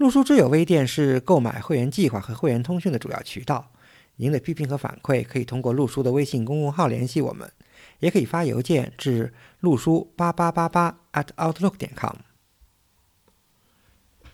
陆书之友微店是购买会员计划和会员通讯的主要渠道。您的批评和反馈可以通过陆书的微信公众号联系我们，也可以发邮件至陆书八八八八 at outlook 点 com。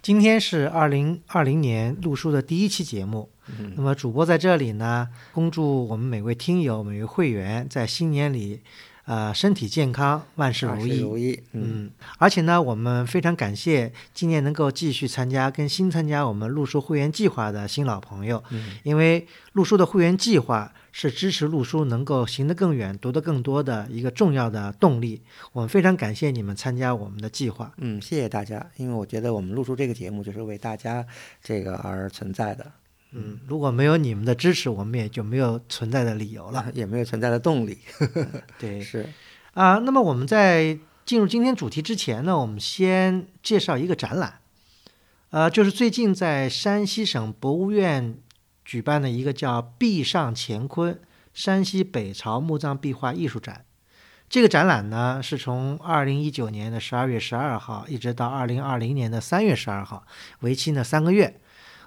今天是二零二零年录书的第一期节目。那么主播在这里呢，恭祝我们每位听友、每位会员在新年里，呃，身体健康，万事如意。如意。嗯，而且呢，我们非常感谢今年能够继续参加跟新参加我们录书会员计划的新老朋友，因为录书的会员计划是支持录书能够行得更远、读得更多的一个重要的动力。我们非常感谢你们参加我们的计划。嗯，谢谢大家，因为我觉得我们录书这个节目就是为大家这个而存在的。嗯，如果没有你们的支持，我们也就没有存在的理由了，也没有存在的动力。对，是啊。那么我们在进入今天主题之前呢，我们先介绍一个展览，呃，就是最近在山西省博物院举办的一个叫“壁上乾坤：山西北朝墓葬壁画艺术展”。这个展览呢，是从二零一九年的十二月十二号一直到二零二零年的三月十二号，为期呢三个月。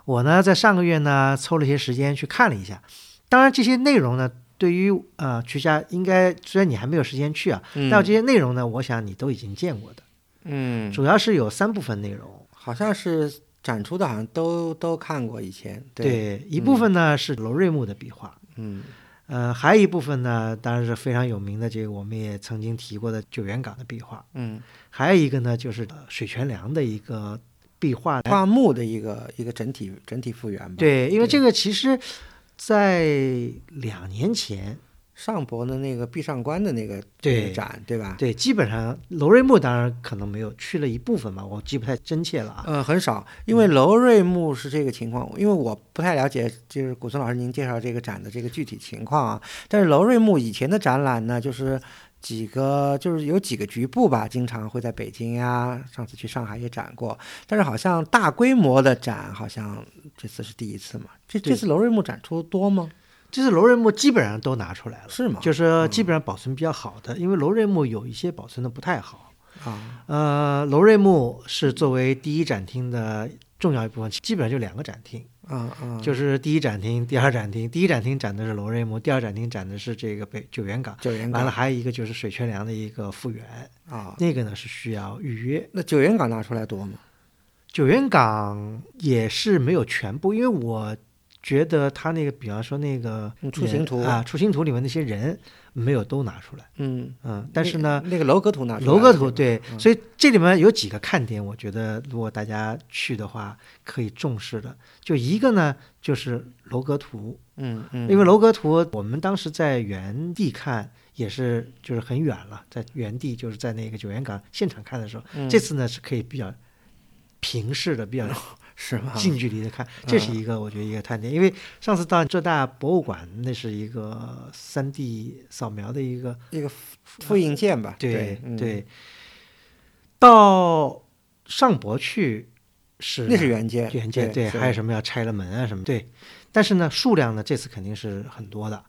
我呢，在上个月呢，抽了些时间去看了一下。当然，这些内容呢，对于呃曲家应该，虽然你还没有时间去啊，但这些内容呢，我想你都已经见过的。嗯，主要是有三部分内容，好像是展出的，好像都都看过以前。对，一部分呢是罗瑞木的壁画。嗯，呃，还有一部分呢，当然是非常有名的，这个我们也曾经提过的九原岗的壁画。嗯，还有一个呢，就是水泉梁的一个。壁画画木的一个一个整体整体复原吧。对，因为这个其实，在两年前上博的那个壁上观的那个展，对吧？对，基本上楼瑞木当然可能没有去了一部分吧，我记不太真切了啊。呃，很少，因为楼瑞木是这个情况，因为我不太了解，就是古村老师您介绍这个展的这个具体情况啊。但是楼瑞木以前的展览呢，就是。几个就是有几个局部吧，经常会在北京呀，上次去上海也展过，但是好像大规模的展好像这次是第一次嘛。这这次楼瑞木展出多吗？这次楼瑞木基本上都拿出来了，是吗？就是基本上保存比较好的，因为楼瑞木有一些保存的不太好啊。呃，楼瑞木是作为第一展厅的重要一部分，基本上就两个展厅。嗯嗯，就是第一展厅、第二展厅。第一展厅展的是龙瑞木，第二展厅展的是这个北九原港。九原港完了，还有一个就是水泉梁的一个复原啊，那个呢是需要预约。那九原港拿出来多吗？九原港也是没有全部，因为我觉得他那个，比方说那个出行图。啊，出行图里面那些人。没有都拿出来，嗯。嗯，但是呢，那个楼阁图拿出来，楼阁图对，所以这里面有几个看点，我觉得如果大家去的话可以重视的，就一个呢就是楼阁图，嗯嗯，因为楼阁图我们当时在原地看也是就是很远了，在原地就是在那个九原岗现场看的时候，这次呢是可以比较平视的，比较。是吗？近距离的看，这是一个我觉得一个探点，因为上次到浙大博物馆，那是一个三 D 扫描的一个一个复印件吧？对对。到上博去是那是原件，原件对，还有什么要拆了门啊什么？对，但是呢，数量呢这次肯定是很多的。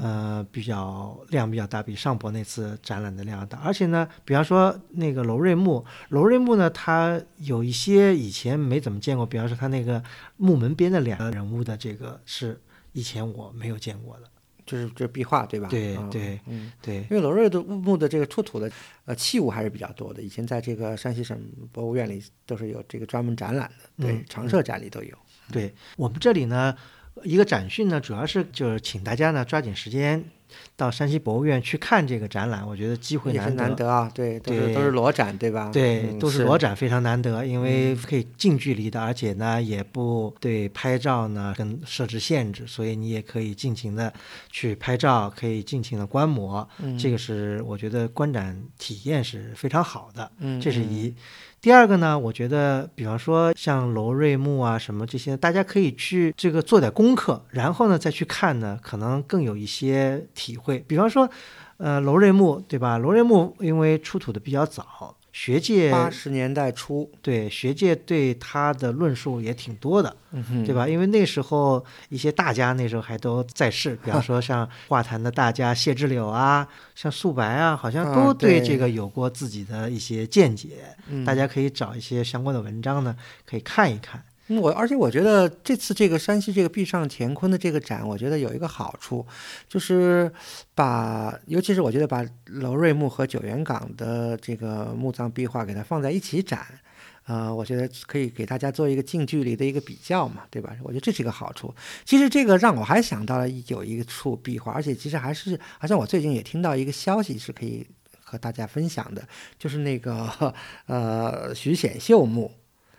呃，比较量比较大，比上博那次展览的量大。而且呢，比方说那个楼瑞木，楼瑞木呢，它有一些以前没怎么见过，比方说它那个木门边的两个人物的这个是以前我没有见过的，就是这壁画对吧？对对，嗯对。因为楼瑞的墓的这个出土的呃器物还是比较多的，以前在这个山西省博物院里都是有这个专门展览的，对，常设展里都有。对我们这里呢。一个展讯呢，主要是就是请大家呢抓紧时间到山西博物院去看这个展览。我觉得机会难得，难得啊，对，都是都是裸展，对吧？对，都是裸展，非常难得，因为可以近距离的，而且呢也不对拍照呢跟设置限制，所以你也可以尽情的去拍照，可以尽情的观摩。这个是我觉得观展体验是非常好的。嗯，这是一。第二个呢，我觉得，比方说像楼瑞木啊什么这些，大家可以去这个做点功课，然后呢再去看呢，可能更有一些体会。比方说，呃，楼瑞木对吧？楼瑞木因为出土的比较早，学界八十年代初，对学界对他的论述也挺多的，对吧？因为那时候一些大家那时候还都在世，比方说像画坛的大家谢之柳啊，像素白啊，好像都啊对对这个有过自己的一些见解。嗯大家可以找一些相关的文章呢，可以看一看。我而且我觉得这次这个山西这个壁上乾坤的这个展，我觉得有一个好处，就是把，尤其是我觉得把娄瑞墓和九原岗的这个墓葬壁画给它放在一起展，呃，我觉得可以给大家做一个近距离的一个比较嘛，对吧？我觉得这是一个好处。其实这个让我还想到了有一处壁画，而且其实还是好像我最近也听到一个消息是可以和大家分享的，就是那个呃徐显秀墓。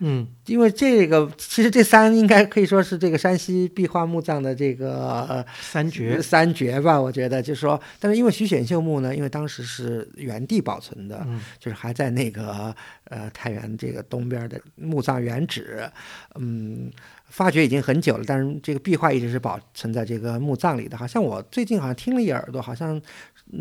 嗯因为这个，其实这三应该可以说是这个山西壁画墓葬的这个呃三绝，三绝吧，我觉得就是说，但是因为徐显秀墓呢，因为当时是原地保存的，嗯就是还在那个呃太原这个东边的墓葬原址，嗯，发掘已经很久了，但是这个壁画一直是保存在这个墓葬里的。好像我最近好像听了一耳朵，好像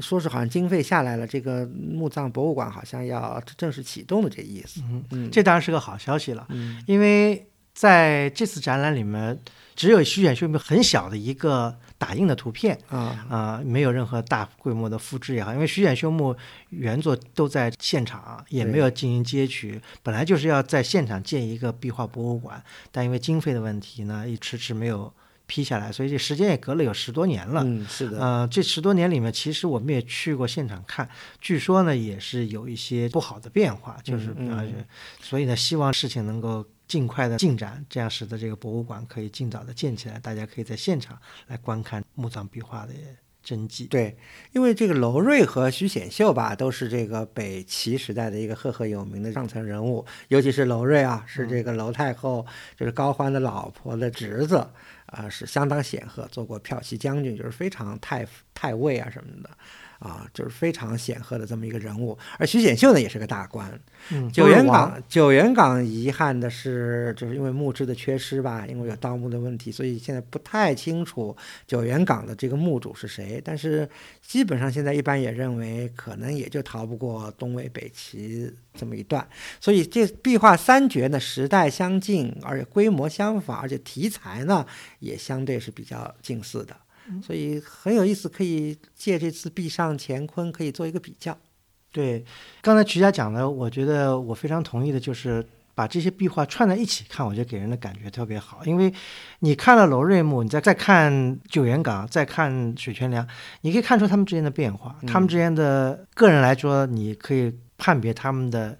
说是好像经费下来了，这个墓葬博物馆好像要正式启动的这意思。嗯，嗯，这当然是个好消息了，嗯因为在这次展览里面，只有徐显秀木很小的一个打印的图片。啊啊、没有任何大规模的复制也好，因为徐显修墓原作都在现场，也没有进行揭取。本来就是要在现场建一个壁画博物馆，但因为经费的问题呢，也迟迟没有批下来，所以这时间也隔了有十多年了。嗯，是的。呃，这十多年里面，其实我们也去过现场看，据说呢也是有一些不好的变化，就是嗯嗯呃，所以呢，希望事情能够尽快的进展，这样使得这个博物馆可以尽早的建起来，大家可以在现场来观看墓葬壁画的真迹。对，因为这个娄瑞和徐显秀吧，都是这个北齐时代的一个赫赫有名的上层人物，尤其是娄瑞啊，是这个娄太后，就是高欢的老婆的侄子，啊、是相当显赫，做过骠骑将军，就是非常太太尉啊什么的。啊，就是非常显赫的这么一个人物，而徐显秀呢也是个大官。嗯，九原王岗，九原岗遗憾的是，就是因为墓志的缺失吧，因为有盗墓的问题，所以现在不太清楚九原岗的这个墓主是谁。但是基本上现在一般也认为，可能也就逃不过东魏、北齐这么一段。所以这壁画三绝呢，时代相近，而且规模相仿，而且题材呢也相对是比较近似的。所以很有意思，可以借这次壁上乾坤可以做一个比较。对，刚才徐佳讲的，我觉得我非常同意的，就是把这些壁画串在一起看，我觉得给人的感觉特别好。因为你看了楼瑞墓，你再再看九原岗，再看水泉梁，你可以看出他们之间的变化，他们之间的个人来说，你可以判别他们的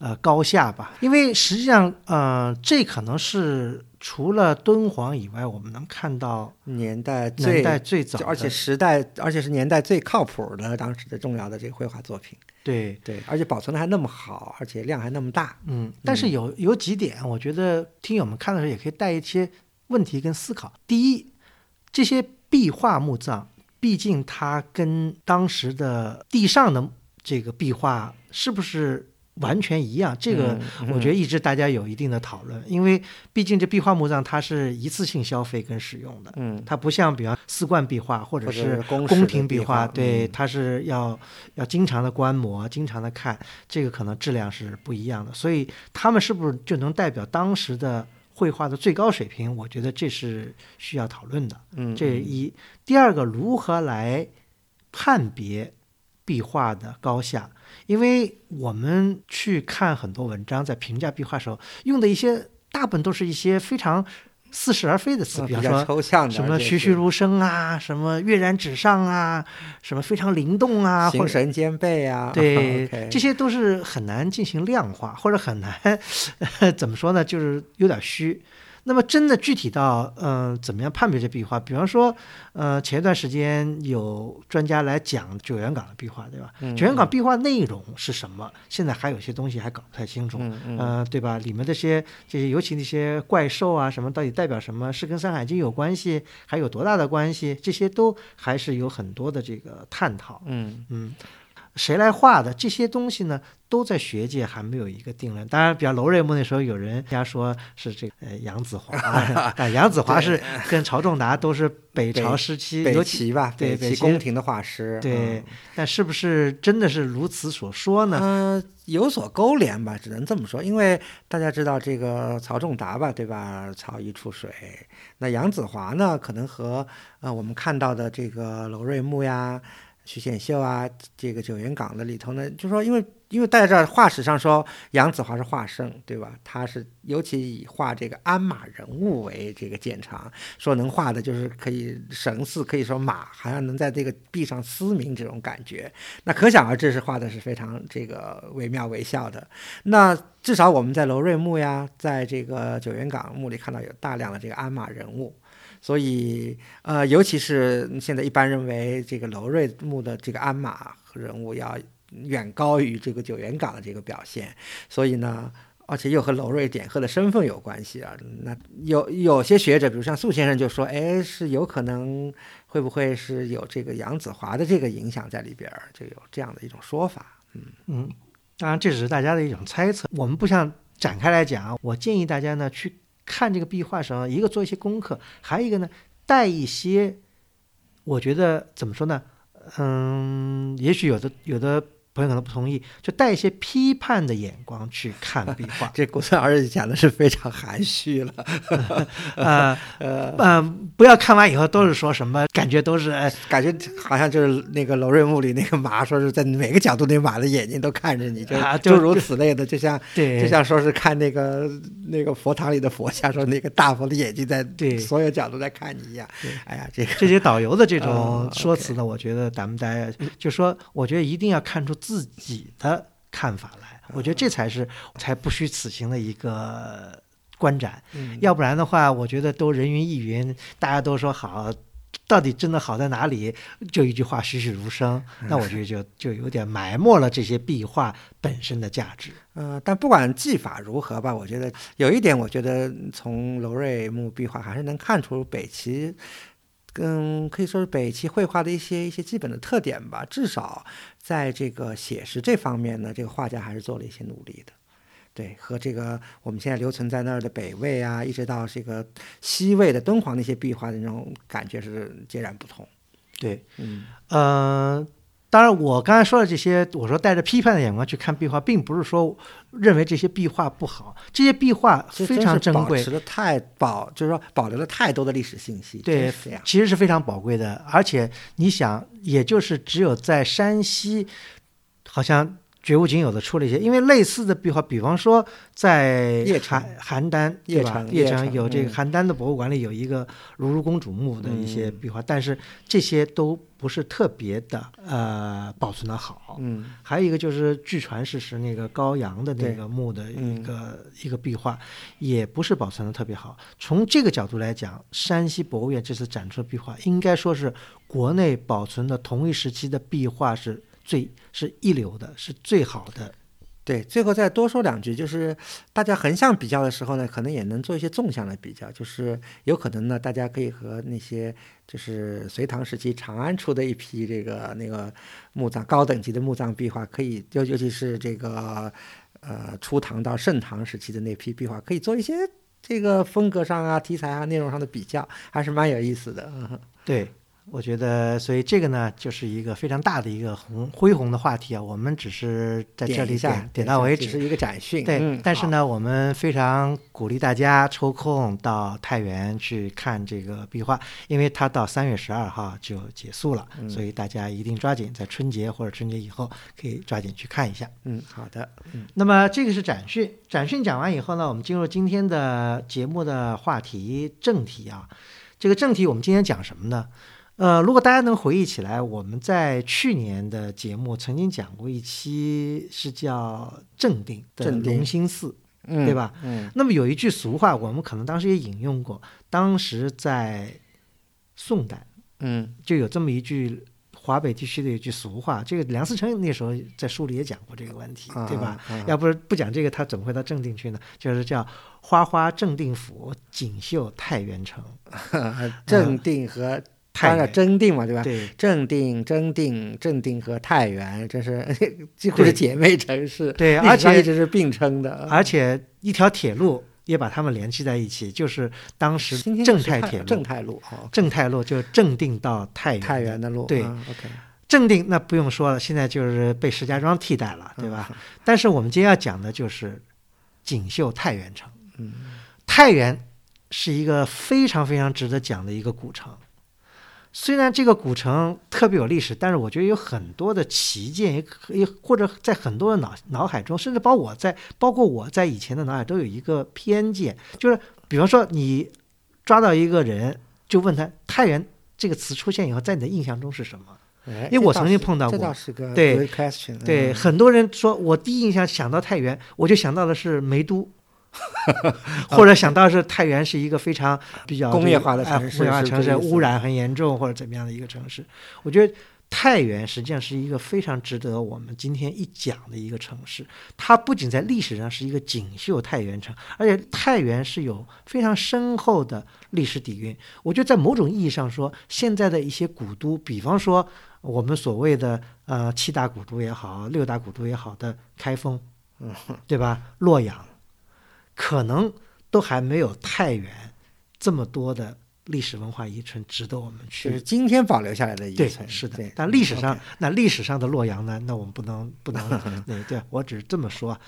呃高下吧。因为实际上，呃，这可能是除了敦煌以外，我们能看到年代最年代最早，而且时代，而且是年代最靠谱的当时的重要的这个绘画作品。对。对，而且保存的还那么好，而且量还那么大。嗯，但是有有几点，我觉得听友们看的时候也可以带一些问题跟思考。第一，这些壁画墓葬，毕竟它跟当时的地上的这个壁画是不是完全一样？这个嗯我觉得一直大家有一定的讨论，因为毕竟这壁画墓葬它是一次性消费跟使用的。嗯，它不像，比方四冠壁画或者是是宫廷壁壁画对，嗯它是要要经常的观摩，经常的看，这个可能质量是不一样的。所以他们是不是就能代表当时的绘画的最高水平？我觉得这是需要讨论的。嗯，这一，第二个，如何来判别壁画的高下？因为我们去看很多文章，在评价壁画时候用的一些，大部分都是一些非常似是而非的词，嗯比较比方说抽象的，什么栩栩如生啊，什么跃然纸上啊，什么非常灵动啊，或者形神兼备啊，对这些都是很难进行量化，或者很难 怎么说呢，就是有点虚。那么真的具体到嗯、呃怎么样判别这壁画？比方说，呃，前一段时间有专家来讲九原岗的壁画，对吧？嗯九原岗壁画内容是什么？现在还有些东西还搞不太清楚。嗯嗯呃，对吧？里面这些这些，尤其那些怪兽啊什么，到底代表什么？是跟《山海经》有关系，还有多大的关系？这些都还是有很多的这个探讨。嗯嗯，谁来画的？这些东西呢，都在学界还没有一个定论。当然，比较楼瑞木那时候有人家说是这个呃杨子华，啊杨子华是跟曹仲达都是北朝时期，北齐吧，对北齐北宫廷的画师，对嗯，但是不是真的是如此所说呢？嗯、有所勾连吧，只能这么说。因为大家知道这个曹仲达吧，对吧？曹一出水，那杨子华呢，可能和呃我们看到的这个娄瑞木呀、徐显秀啊，这个九原岗的里头呢，就说因为因为大家知道画史上说杨子华是画圣，对吧？他是尤其以画这个鞍马人物为这个见长，说能画的就是可以神似，可以说马好像能在这个壁上嘶鸣这种感觉。那可想而知是画的是非常这个惟妙惟肖的。那至少我们在娄瑞墓呀，在这个九原岗墓里看到有大量的这个鞍马人物。所以，呃，尤其是现在一般认为这个娄瑞墓的这个鞍马人物要远高于这个九原岗的这个表现，所以呢，而且又和娄瑞典赫的身份有关系啊。那有有些学者，比如像素先生就说，哎，是有可能会不会是有这个杨子华的这个影响在里边儿，就有这样的一种说法。嗯嗯，当然这只是大家的一种猜测，我们不想展开来讲。我建议大家呢去看这个壁画的时候，一个做一些功课，还有一个呢带一些，我觉得怎么说呢？嗯，也许有的有的朋友可能不同意，就带一些批判的眼光去看 壁画。这古村儿子讲的是非常含蓄了，呃 呃，呃，不要看完以后都是说什么，感觉都是哎感觉好像就是那个楼瑞墓里那个马，说是在每个角度那马的眼睛都看着你，就诸如此类的，就像对，就像说是看那个那个佛堂里的佛像，说那个大佛的眼睛在对。所有角度在看你一样。对。哎呀，这个这些导游的这嗯种 说辞呢，我觉得咱们大家就说，我觉得一定要看出自己的看法来，我觉得这才是才不虚此行的一个观展。嗯要不然的话，我觉得都人云亦云，大家都说好。到底真的好在哪里？就一句话栩栩如生，那我觉得就就有点埋没了这些壁画本身的价值。呃，但不管技法如何吧，我觉得有一点，我觉得从娄瑞墓壁画还是能看出北齐，嗯，可以说是北齐绘画的一些一些基本的特点吧。至少在这个写实这方面呢，这个画家还是做了一些努力的。对，和这个我们现在留存在那儿的北魏啊，一直到这个西魏的敦煌那些壁画的那种感觉是截然不同。对，嗯，呃，当然，我刚才说的这些，我说带着批判的眼光去看壁画，并不是说认为这些壁画不好，这些壁画非常珍贵保持，了太保，就是说保留了太多的历史信息。对。其实是非常宝贵的。而且你想，也就是只有在山西，好像绝无仅有的出了一些，因为类似的壁画，比方说在邺城邯邯郸，对吧？邺城有这个嗯邯郸的博物馆里有一个如如公主墓的一些嗯壁画，但是这些都不是特别的呃保存的好。嗯还有一个就是，据传是是那个高阳的那个墓的一嗯个、一个壁画，也不是保存的特别好。从这个角度来讲，山西博物院这次展出的壁画，应该说是国内保存的同一时期的壁画是最是一流的，是最好的。对，最后再多说两句，就是大家横向比较的时候呢，可能也能做一些纵向的比较，就是有可能呢，大家可以和那些就是隋唐时期长安出的一批这个那个墓葬高等级的墓葬壁画，可以尤尤其是这个呃初唐到盛唐时期的那批壁画，可以做一些这个风格上啊、题材啊、内容上的比较，还是蛮有意思的。嗯对，我觉得，所以这个呢，就是一个非常大的一个红恢宏的话题啊。我们只是在这里点点，点到为止。只是一个展讯。对，嗯但是呢，我们非常鼓励大家抽空到太原去看这个壁画，因为它到三月十二号就结束了，嗯所以大家一定抓紧在春节或者春节以后可以抓紧去看一下。嗯，好的，那么这个是展讯，展讯讲完以后呢，我们进入今天的节目的话题正题啊。这个正题我们今天讲什么呢？呃，如果大家能回忆起来，我们在去年的节目曾经讲过一期是叫“正定”的正定隆兴寺，嗯，对吧？嗯那么有一句俗话，我们可能当时也引用过，当时在宋代嗯就有这么一句华北地区的一句俗话，这个梁思成那时候在书里也讲过这个问题，对吧？？啊啊要不是不讲这个，他怎么会到正定去呢？就是叫“花花正定府，锦绣太原城正定和太原，真定嘛，对吧？对正定、真定、正定和太原，这是 几乎是姐妹城市，对，而且一直是并称的。而且一条铁路也把它们联系在一起，就是当时正太铁路，正太路哦，正太路就是正定到太原，太原的路，对正定那不用说了，现在就是被石家庄替代了，对吧？嗯？但是我们今天要讲的就是锦绣太原城。嗯，太原是一个非常非常值得讲的一个古城。虽然这个古城特别有历史，但是我觉得有很多的旗舰，也可也或者在很多的脑脑海中，甚至包括我在包括我在以前的脑海都有一个偏见，就是比方说你抓到一个人，就问他太原这个词出现以后，在你的印象中是什么？哎因为我曾经碰到过倒是个对对，嗯很多人说我第一印象想到太原，我就想到的是梅都，或者想到是太原是一个非常比较工业化的哎城市工业化城市，污染很严重或者怎么样的一个城市。我觉得太原实际上是一个非常值得我们今天一讲的一个城市。它不仅在历史上是一个锦绣太原城，而且太原是有非常深厚的历史底蕴。我觉得在某种意义上说，现在的一些古都，比方说我们所谓的呃七大古都也好，六大古都也好的开封，嗯，对吧？洛阳，可能都还没有太原这么多的历史文化遗存值得我们就是去。今天保留下来的遗，存，是的。但历史上那历史上的洛阳呢？那我们不能不能，对对，我只是这么说。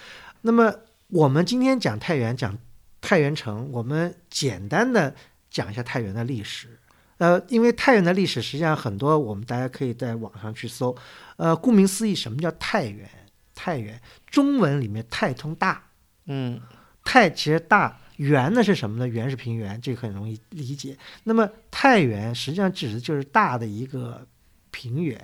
那么我们今天讲太原，讲太原城，我们简单的讲一下太原的历史。呃，因为太原的历史实际上很多，我们大家可以在网上去搜。呃，顾名思义，什么叫太原？太原中文里面“太”通“大”，嗯，太其实大，原呢是什么呢？原是平原，这个很容易理解。那么太原实际上指的就是大的一个平原。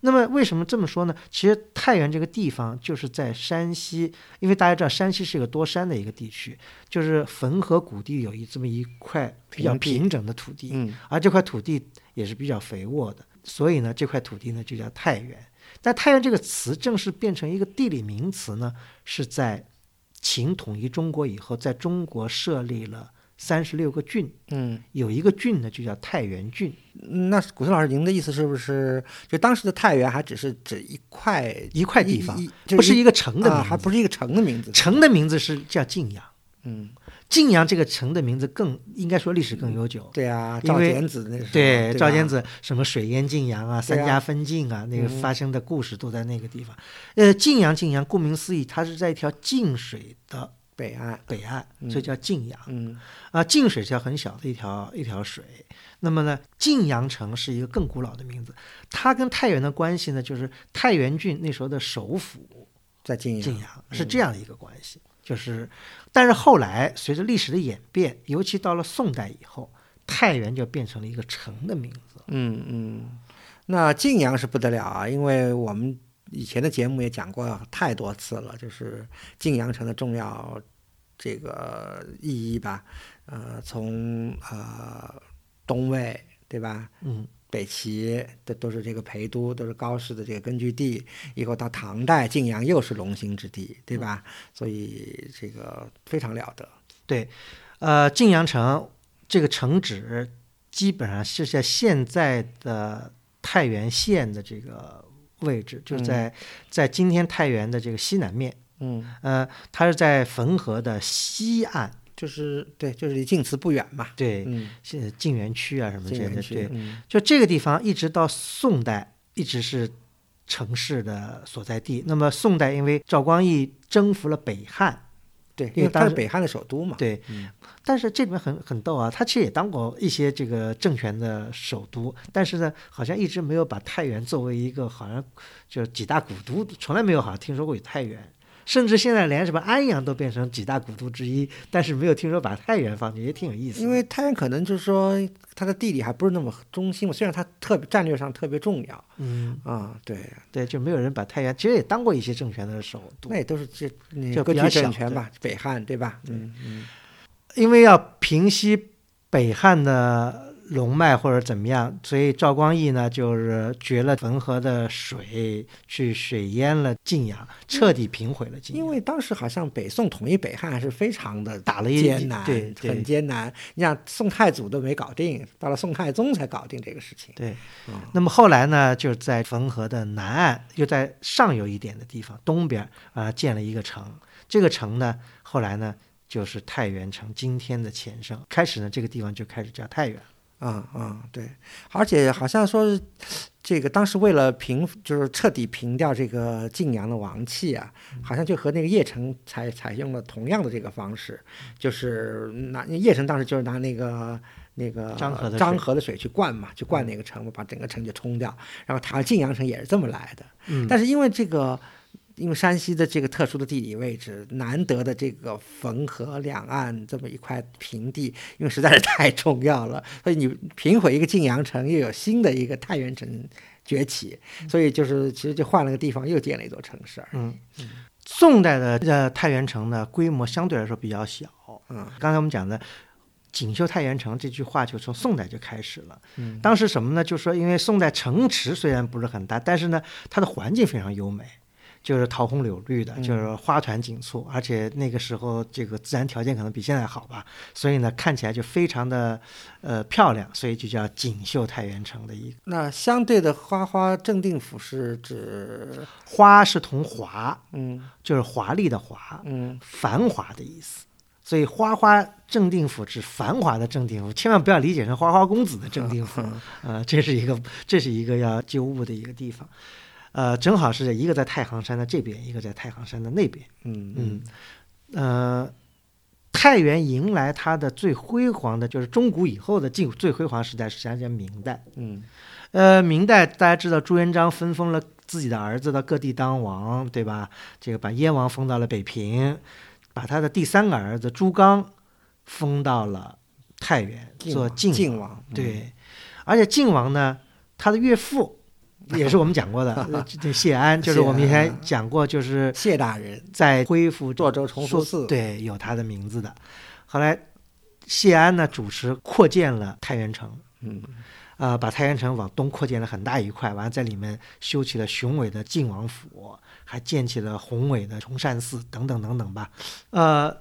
那么为什么这么说呢？其实太原这个地方就是在山西，因为大家知道山西是一个多山的一个地区，就是汾河谷地有一这么一块比较平整的土地，嗯，而这块土地也是比较肥沃的，所以呢，这块土地呢就叫太原。但太原这个词正式变成一个地理名词呢，是在秦统一中国以后，在中国设立了三十六个郡，嗯，有一个郡呢就叫太原郡。那古森老师，您的意思是不是，就当时的太原还只是指一块一块地方不是一个城的啊，名字，还不是一个城的名字，城的名字是叫晋阳。嗯，晋阳这个城的名字更应该说历史更悠久。对啊，赵简子那时候，对，吧赵简子什么水淹晋阳啊，三家分晋啊，那个嗯发生的故事都在那个地方。呃，晋阳，晋阳，顾名思义，它是在一条晋水的北岸，北岸，嗯所以叫晋阳。嗯啊，晋水是条很小的一条一条水。那么呢，晋阳城是一个更古老的名字，它跟太原的关系呢，就是太原郡那时候的首府在晋阳，晋阳是这样的一个关系。就是，但是后来随着历史的演变，尤其到了宋代以后，太原就变成了一个城的名字。嗯嗯，那晋阳是不得了啊，因为我们以前的节目也讲过太多次了，就是晋阳城的重要这个意义吧。呃，从呃东魏对吧，嗯，北齐的都是这个陪都，都是高氏的这个根据地。以后到唐代，晋阳又是龙兴之地，对吧？所以这个非常了得。对，呃，晋阳城这个城址基本上是在现在的太原县的这个位置，就是在、在今天太原的这个西南面。嗯，呃，它是在汾河的西岸，就是对，就是离晋祠不远嘛。对，嗯，现晋源区啊什么之类的，对，，嗯就这个地方一直到宋代一直是城市的所在地。那么宋代因为赵光义征服了北汉，对，因为当时因为它是北汉的首都嘛。对，嗯但是这里面很很逗啊，他其实也当过一些这个政权的首都，但是呢，好像一直没有把太原作为一个好像就是几大古都，从来没有好像听说过有太原。甚至现在连什么安阳都变成几大古都之一，但是没有听说把太原放进，也挺有意思的。因为太原可能就是说它的地理还不是那么中心嘛，虽然它特别战略上特别重要嗯，啊，对，对，就没有人把太原，其实也当过一些政权的首都那。也都是这就割据政权吧，北汉对吧？嗯嗯因为要平息北汉的龙脉或者怎么样，所以赵光义呢就是掘了汾河的水，去水淹了晋阳，彻底平毁了晋阳。因为当时好像北宋统一北汉还是非常的打了一艰难，对对很艰难。你想宋太祖都没搞定，到了宋太宗才搞定这个事情。对，嗯那么后来呢，就是在汾河的南岸，又在上游一点的地方东边啊、建了一个城。这个城呢，后来呢就是太原城，今天的前身。开始呢，这个地方就开始叫太原。啊啊，对，而且好像说是这个当时为了平，就是彻底平掉这个晋阳的王气啊，好像就和那个邺城采采用了同样的这个方式，就是拿邺城当时就是拿那个。那个漳河的水漳河的水去灌嘛，去灌那个城嘛，把整个城就冲掉。然后他晋阳城也是这么来的。嗯但是因为这个，因为山西的这个特殊的地理位置，难得的这个汾河两岸这么一块平地，因为实在是太重要了，所以你平毁一个晋阳城，又有新的一个太原城崛起，所以就是其实就换了个地方，又建了一座城市而已。嗯，宋代的呃太原城呢，规模相对来说比较小。嗯刚才我们讲的“锦绣太原城”这句话，就从宋代就开始了。嗯当时什么呢？就说因为宋代城池虽然不是很大，但是呢，它的环境非常优美，就是桃红柳绿的，嗯。就是花团锦簇，而且那个时候这个自然条件可能比现在好吧，所以呢，看起来就非常的呃漂亮，所以就叫锦绣太原城的一个那相对的花花正定府是指，花是同华，嗯就是华丽的华，嗯。繁华的意思。所以花花正定府指繁华的正定府，千万不要理解成花花公子的正定府，呃，这是一个这是一个要纠误的一个地方，呃，正好是一个在太行山的这边，一个在太行山的那边，嗯嗯，呃，太原迎来它的最辉煌的，就是中古以后的近最辉煌时代，实际上叫明代。嗯。呃，明代大家知道朱元璋分封了自己的儿子到各地当王，对吧？这个把燕王封到了北平，把他的第三个儿子朱刚封到了太原做晋晋王，嗯。对，而且晋王呢，他的岳父 也是我们讲过的，谢安，就是我们以前讲过，就是谢大人。在恢复涿州崇福寺，对，有他的名字的。后来谢安呢主持扩建了太原城，嗯。啊，把太原城往东扩建了很大一块，完了在里面修起了雄伟的晋王府，还建起了宏伟的崇善寺等等等等吧。呃，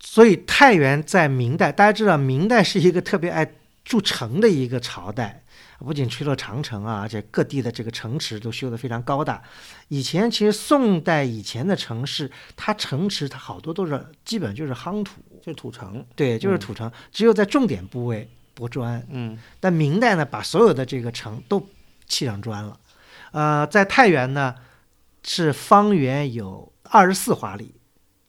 所以太原在明代，大家知道明代是一个特别爱筑城的一个朝代，不仅吹落长城啊，而且各地的这个城池都修得非常高大。以前其实宋代以前的城市，它城池它好多都是基本就是夯土，就是土城，对，就是土城，只有在重点部位铺砖。嗯但明代呢，把所有的这个城都砌上砖了。呃，在太原呢，是方圆有二十四华里。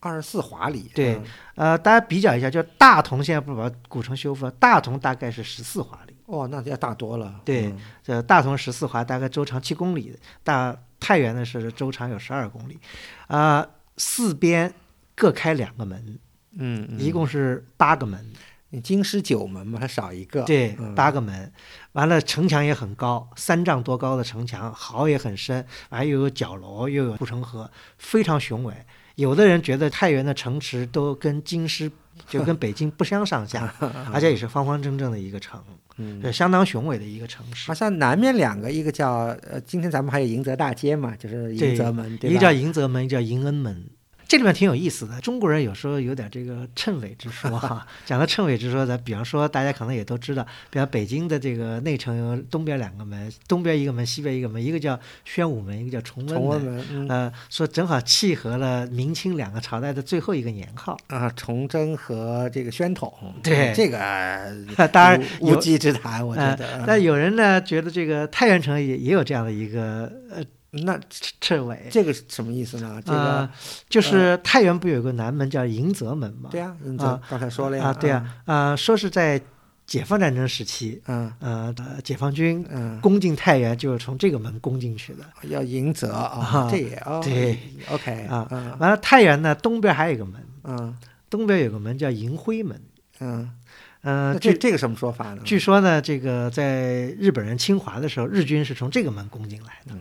二十四华里，对嗯呃，大家比较一下，就大同现在不是把古城修复了，大同大概是十四华里。哦，那要大多了，对嗯这大同十四华大概周长七公里，大太原呢是周长有十二公里，啊、四边各开两个门，嗯，嗯一共是八个门。你京师九门嘛，它少一个，对，嗯八个门，完了城墙也很高，三丈多高的城墙，壕也很深，完了又有角楼，又有护城河，非常雄伟。有的人觉得太原的城池都跟京师就跟北京不相上下，而且也是方方正正的一个城，嗯，是相当雄伟的一个城市好。像南面两个，一个叫呃，今天咱们还有迎泽大街嘛，就是迎泽门，对吧？一个叫迎泽门，一个叫迎恩门。这里面挺有意思的，中国人有时候有点这个谶纬之说哈。讲到谶纬之说，咱比方说大家可能也都知道，比方北京的这个内城有东边两个门，东边一个门，西边一个门，一个叫宣武门，一个叫崇崇文门。门，嗯呃，说正好契合了明清两个朝代的最后一个年号。啊，崇祯和这个宣统，对这个 当然无无稽之谈，我觉呃得。但有人呢觉得这个太原城也也有这样的一个呃那谶纬。这个什么意思呢？这个呃，就是太原不有个南门叫迎泽门吗？对呀，迎啊泽刚才说了呀，啊，对啊，呃，说是在解放战争时期，嗯，呃，呃解放军嗯攻进太原就是从这个门攻进去的。嗯，要迎泽啊啊，这也哦，对，OK 啊嗯完了，太原呢东边还有一个门，嗯东边有个门叫迎辉门。嗯嗯、这这个什么说法呢？据说呢，这个在日本人侵华的时候，日军是从这个门攻进来的。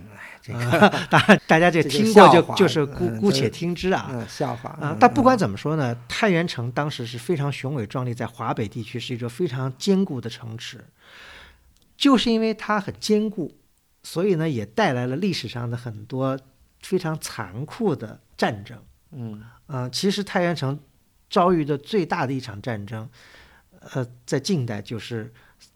这啊个 当然，大家这这个听过就就是姑姑且听之啊。嗯笑话啊嗯，但不管怎么说呢，太原城当时是非常雄伟壮丽，在华北地区是一座非常坚固的城池。就是因为它很坚固，所以呢，也带来了历史上的很多非常残酷的战争。嗯嗯、其实太原城遭遇的最大的一场战争，呃，在近代就是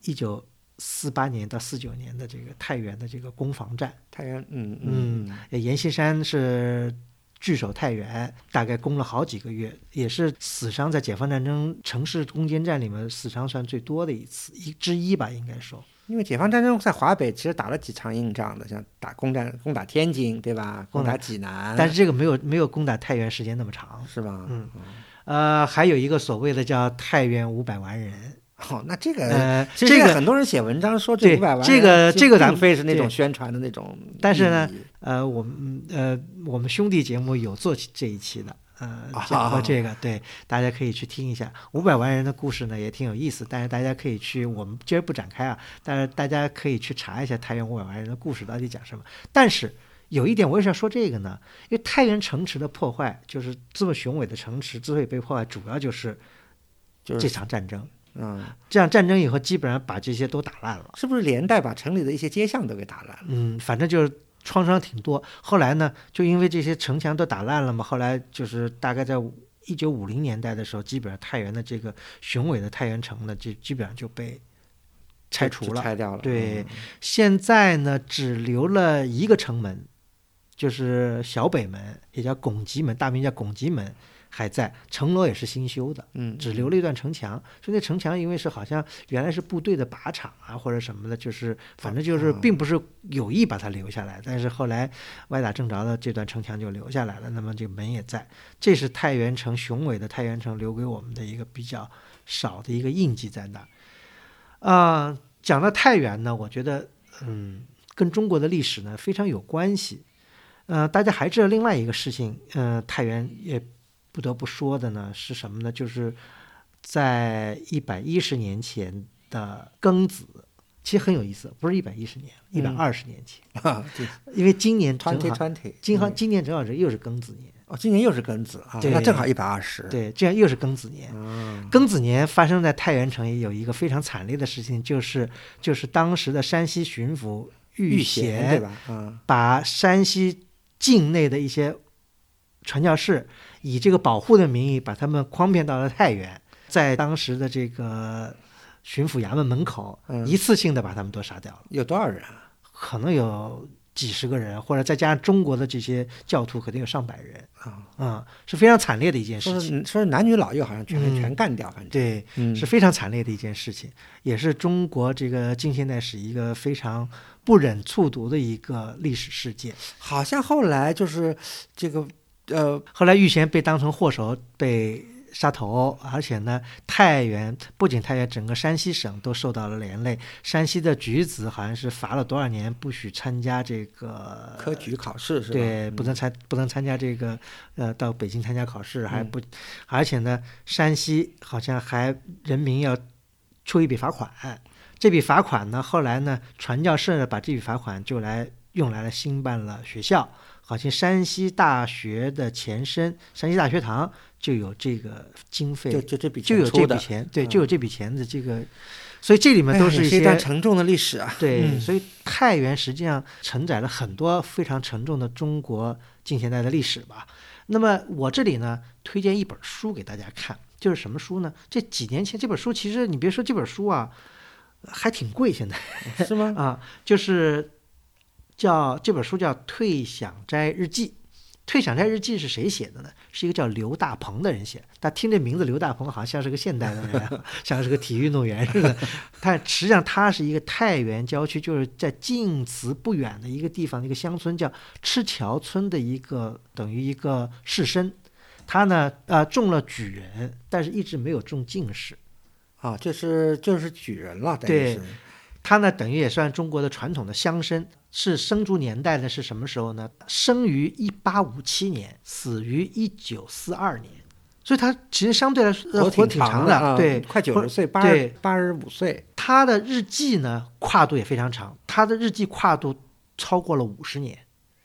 一九四八年到四九年的这个太原的这个攻防战。太原嗯嗯阎锡山是据守太原，大概攻了好几个月，也是死伤在解放战争城市攻坚战里面死伤算最多的一次一之一吧，应该说。因为解放战争在华北其实打了几场硬仗的，像打攻占攻打天津，对吧？攻攻打打济南，但是这个没有没有攻打太原时间那么长。是吧？嗯呃，还有一个所谓的叫太原五百万人，哦，那这个呃，这个很多人写文章说这对五百万这个这个咱们并非是那种宣传的那种，但是呢呃，我们呃我们兄弟节目有做这一期的。呃，讲过这个，对，大家可以去听一下五百万人的故事呢，也挺有意思。但是大家可以去，我们今儿不展开啊，但是大家可以去查一下太原五百万人的故事到底讲什么。但是有一点，我为什么要说这个呢？因为太原城池的破坏，就是这么雄伟的城池之所以被破坏，主要就是这场战争。嗯，这样战争以后，基本上把这些都打烂了。是不是连带把城里的一些街巷都给打烂了？嗯，反正就是创伤挺多。后来呢，就因为这些城墙都打烂了嘛，后来就是大概在一九五零年代的时候，基本上太原的这个雄伟的太原城呢，就基本上就被拆除了。拆掉了。对嗯现在呢，只留了一个城门，就是小北门，也叫拱极门，大名叫拱极门，还在。城楼也是新修的。嗯，只留了一段城墙，所以那城墙因为是好像原来是部队的靶场啊或者什么的，就是反正就是哦并不是有意把它留下来，但是后来歪打正着的这段城墙就留下来了，那么这个门也在，这是太原城雄伟的太原城留给我们的一个比较少的一个印记在那儿。啊、讲到太原呢，我觉得嗯跟中国的历史呢非常有关系。呃，大家还知道另外一个事情，呃，太原也不得不说的呢是什么呢？就是在一百一十年前的庚子，其实很有意思，不是一百一十年，一百二十年前，啊，对因为今年 正，twenty 好，twenty，今好今年正好是又是庚子年，哦，今年又是庚子啊，对那正好一百二十。对，这样又是庚子年。嗯，庚子年发生在太原城也有一个非常惨烈的事情，就是就是当时的山西巡抚遇贤对吧？嗯，把山西境内的一些传教士以这个保护的名义，把他们诓骗到了太原，在当时的这个巡抚衙门门口，嗯一次性的把他们都杀掉了，有多少人啊？可能有几十个人，或者再加上中国的这些教徒，肯定有上百人啊，啊、是非常惨烈的一件事情。是说是男女老幼好像全嗯全干掉，反正对，嗯是非常惨烈的一件事情，也是中国这个近现代史一个非常不忍卒读的一个历史事件。好像后来就是这个呃，后来玉贤被当成祸首被杀头，而且呢，太原不仅太原，整个山西省都受到了连累。山西的举子好像是罚了多少年，不许参加这个科举考试是吧？对，嗯不能参不能参加这个呃到北京参加考试，还嗯不，而且呢，山西好像还人民要出一笔罚款，这笔罚款呢，后来呢，传教士呢把这笔罚款就来用来了兴办了学校，好像山西大学的前身山西大学堂就有这个经费，就就这笔就有这笔钱，对，嗯就有这笔钱的这个，所以这里面都是一些段沉重的历史啊。对，嗯所以太原实际上承载了很多非常沉重的中国近现代的历史吧。那么我这里呢，推荐一本书给大家看，就是什么书呢？这几年前这本书，其实你别说这本书啊，还挺贵，现在是吗？啊，就是叫这本书叫《退想斋日记》。《退想斋日记》是谁写的呢？是一个叫刘大鹏的人写的。但听这名字，刘大鹏好像像是个现代的人啊，像是个体育运动员似的。但实际上他是一个太原郊区，就是在晋祠不远的一个地方，一个乡村叫赤桥村的一个等于一个士绅。他呢，呃，中了举人，但是一直没有中进士。啊，就是就是举人了，等于对是他呢，等于也算中国的传统的乡绅。是生卒年代呢？是什么时候呢？生于一八五七年，死于一九四二年。所以他其实相对来说呃活挺长的，啊对。快九或十岁，八对十八十五岁，他的日记呢跨度也非常长，他的日记跨度超过了五十年。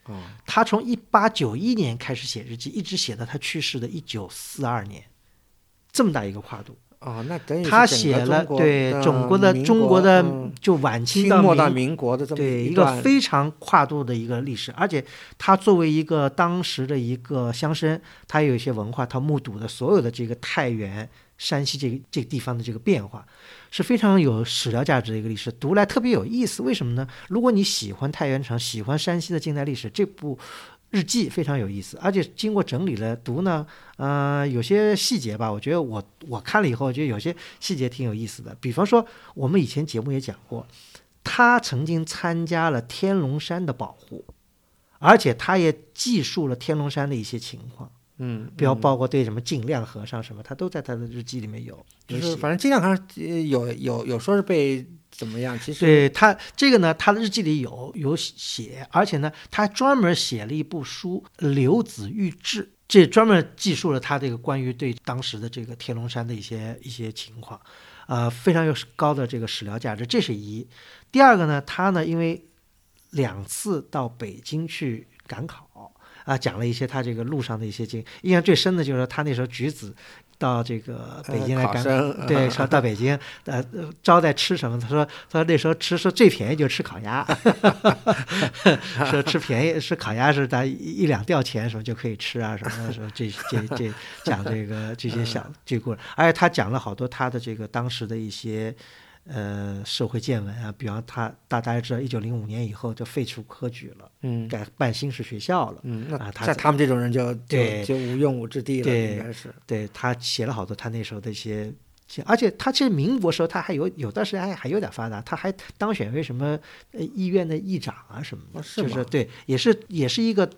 哦，他从一八九一年开始写日记，一直写到他去世的一九四二年，这么大一个跨度。哦，那等于是他写了对的中国的民中国的嗯就晚清清末到民民国的这么对一个非常跨度的一个历史，而且他作为一个当时的一个乡绅，他有一些文化，他目睹的所有的这个太原、山西这个这个地方的这个变化，是非常有史料价值的一个历史，读来特别有意思。为什么呢？如果你喜欢太原城，喜欢山西的近代历史，这部日记非常有意思，而且经过整理了读呢，呃，有些细节吧，我觉得我我看了以后，我觉得有些细节挺有意思的。比方说，我们以前节目也讲过，他曾经参加了天龙山的保护，而且他也记述了天龙山的一些情况，嗯，比如嗯包括对什么尽量和尚什么，他都在他的日记里面有。就是反正尽量和尚呃有有有说是被怎么样，其实对他这个呢，他的日记里有有写，而且呢，他专门写了一部书《刘子玉志》，这专门记述了他这个关于对当时的这个天龙山的一些一些情况，呃，非常有高的这个史料价值，这是一。第二个呢，他呢因为两次到北京去赶考啊，讲了一些他这个路上的一些经，印象最深的就是他那时候举子到这个北京来干。呃对，说到北京，呃，呃招待吃什么？他说，他说那时候吃说最便宜就吃烤鸭，说吃便宜吃烤鸭是咱一一两吊钱什么就可以吃啊什么的，说这这这讲这个这些小 这个故事，而且他讲了好多他的这个当时的一些。呃，社会见闻啊，比方他大家知道，一九零五年以后就废除科举了，嗯改办新式学校了。嗯，那啊他像他们这种人就就对就无用武之地了，对应该是对他写了好多他那时候的一些，而且他其实民国时候他还有有段时间还还有点发达，他还当选为什么呃议院的议长啊什么的，哦是吗就是对，也是也是一个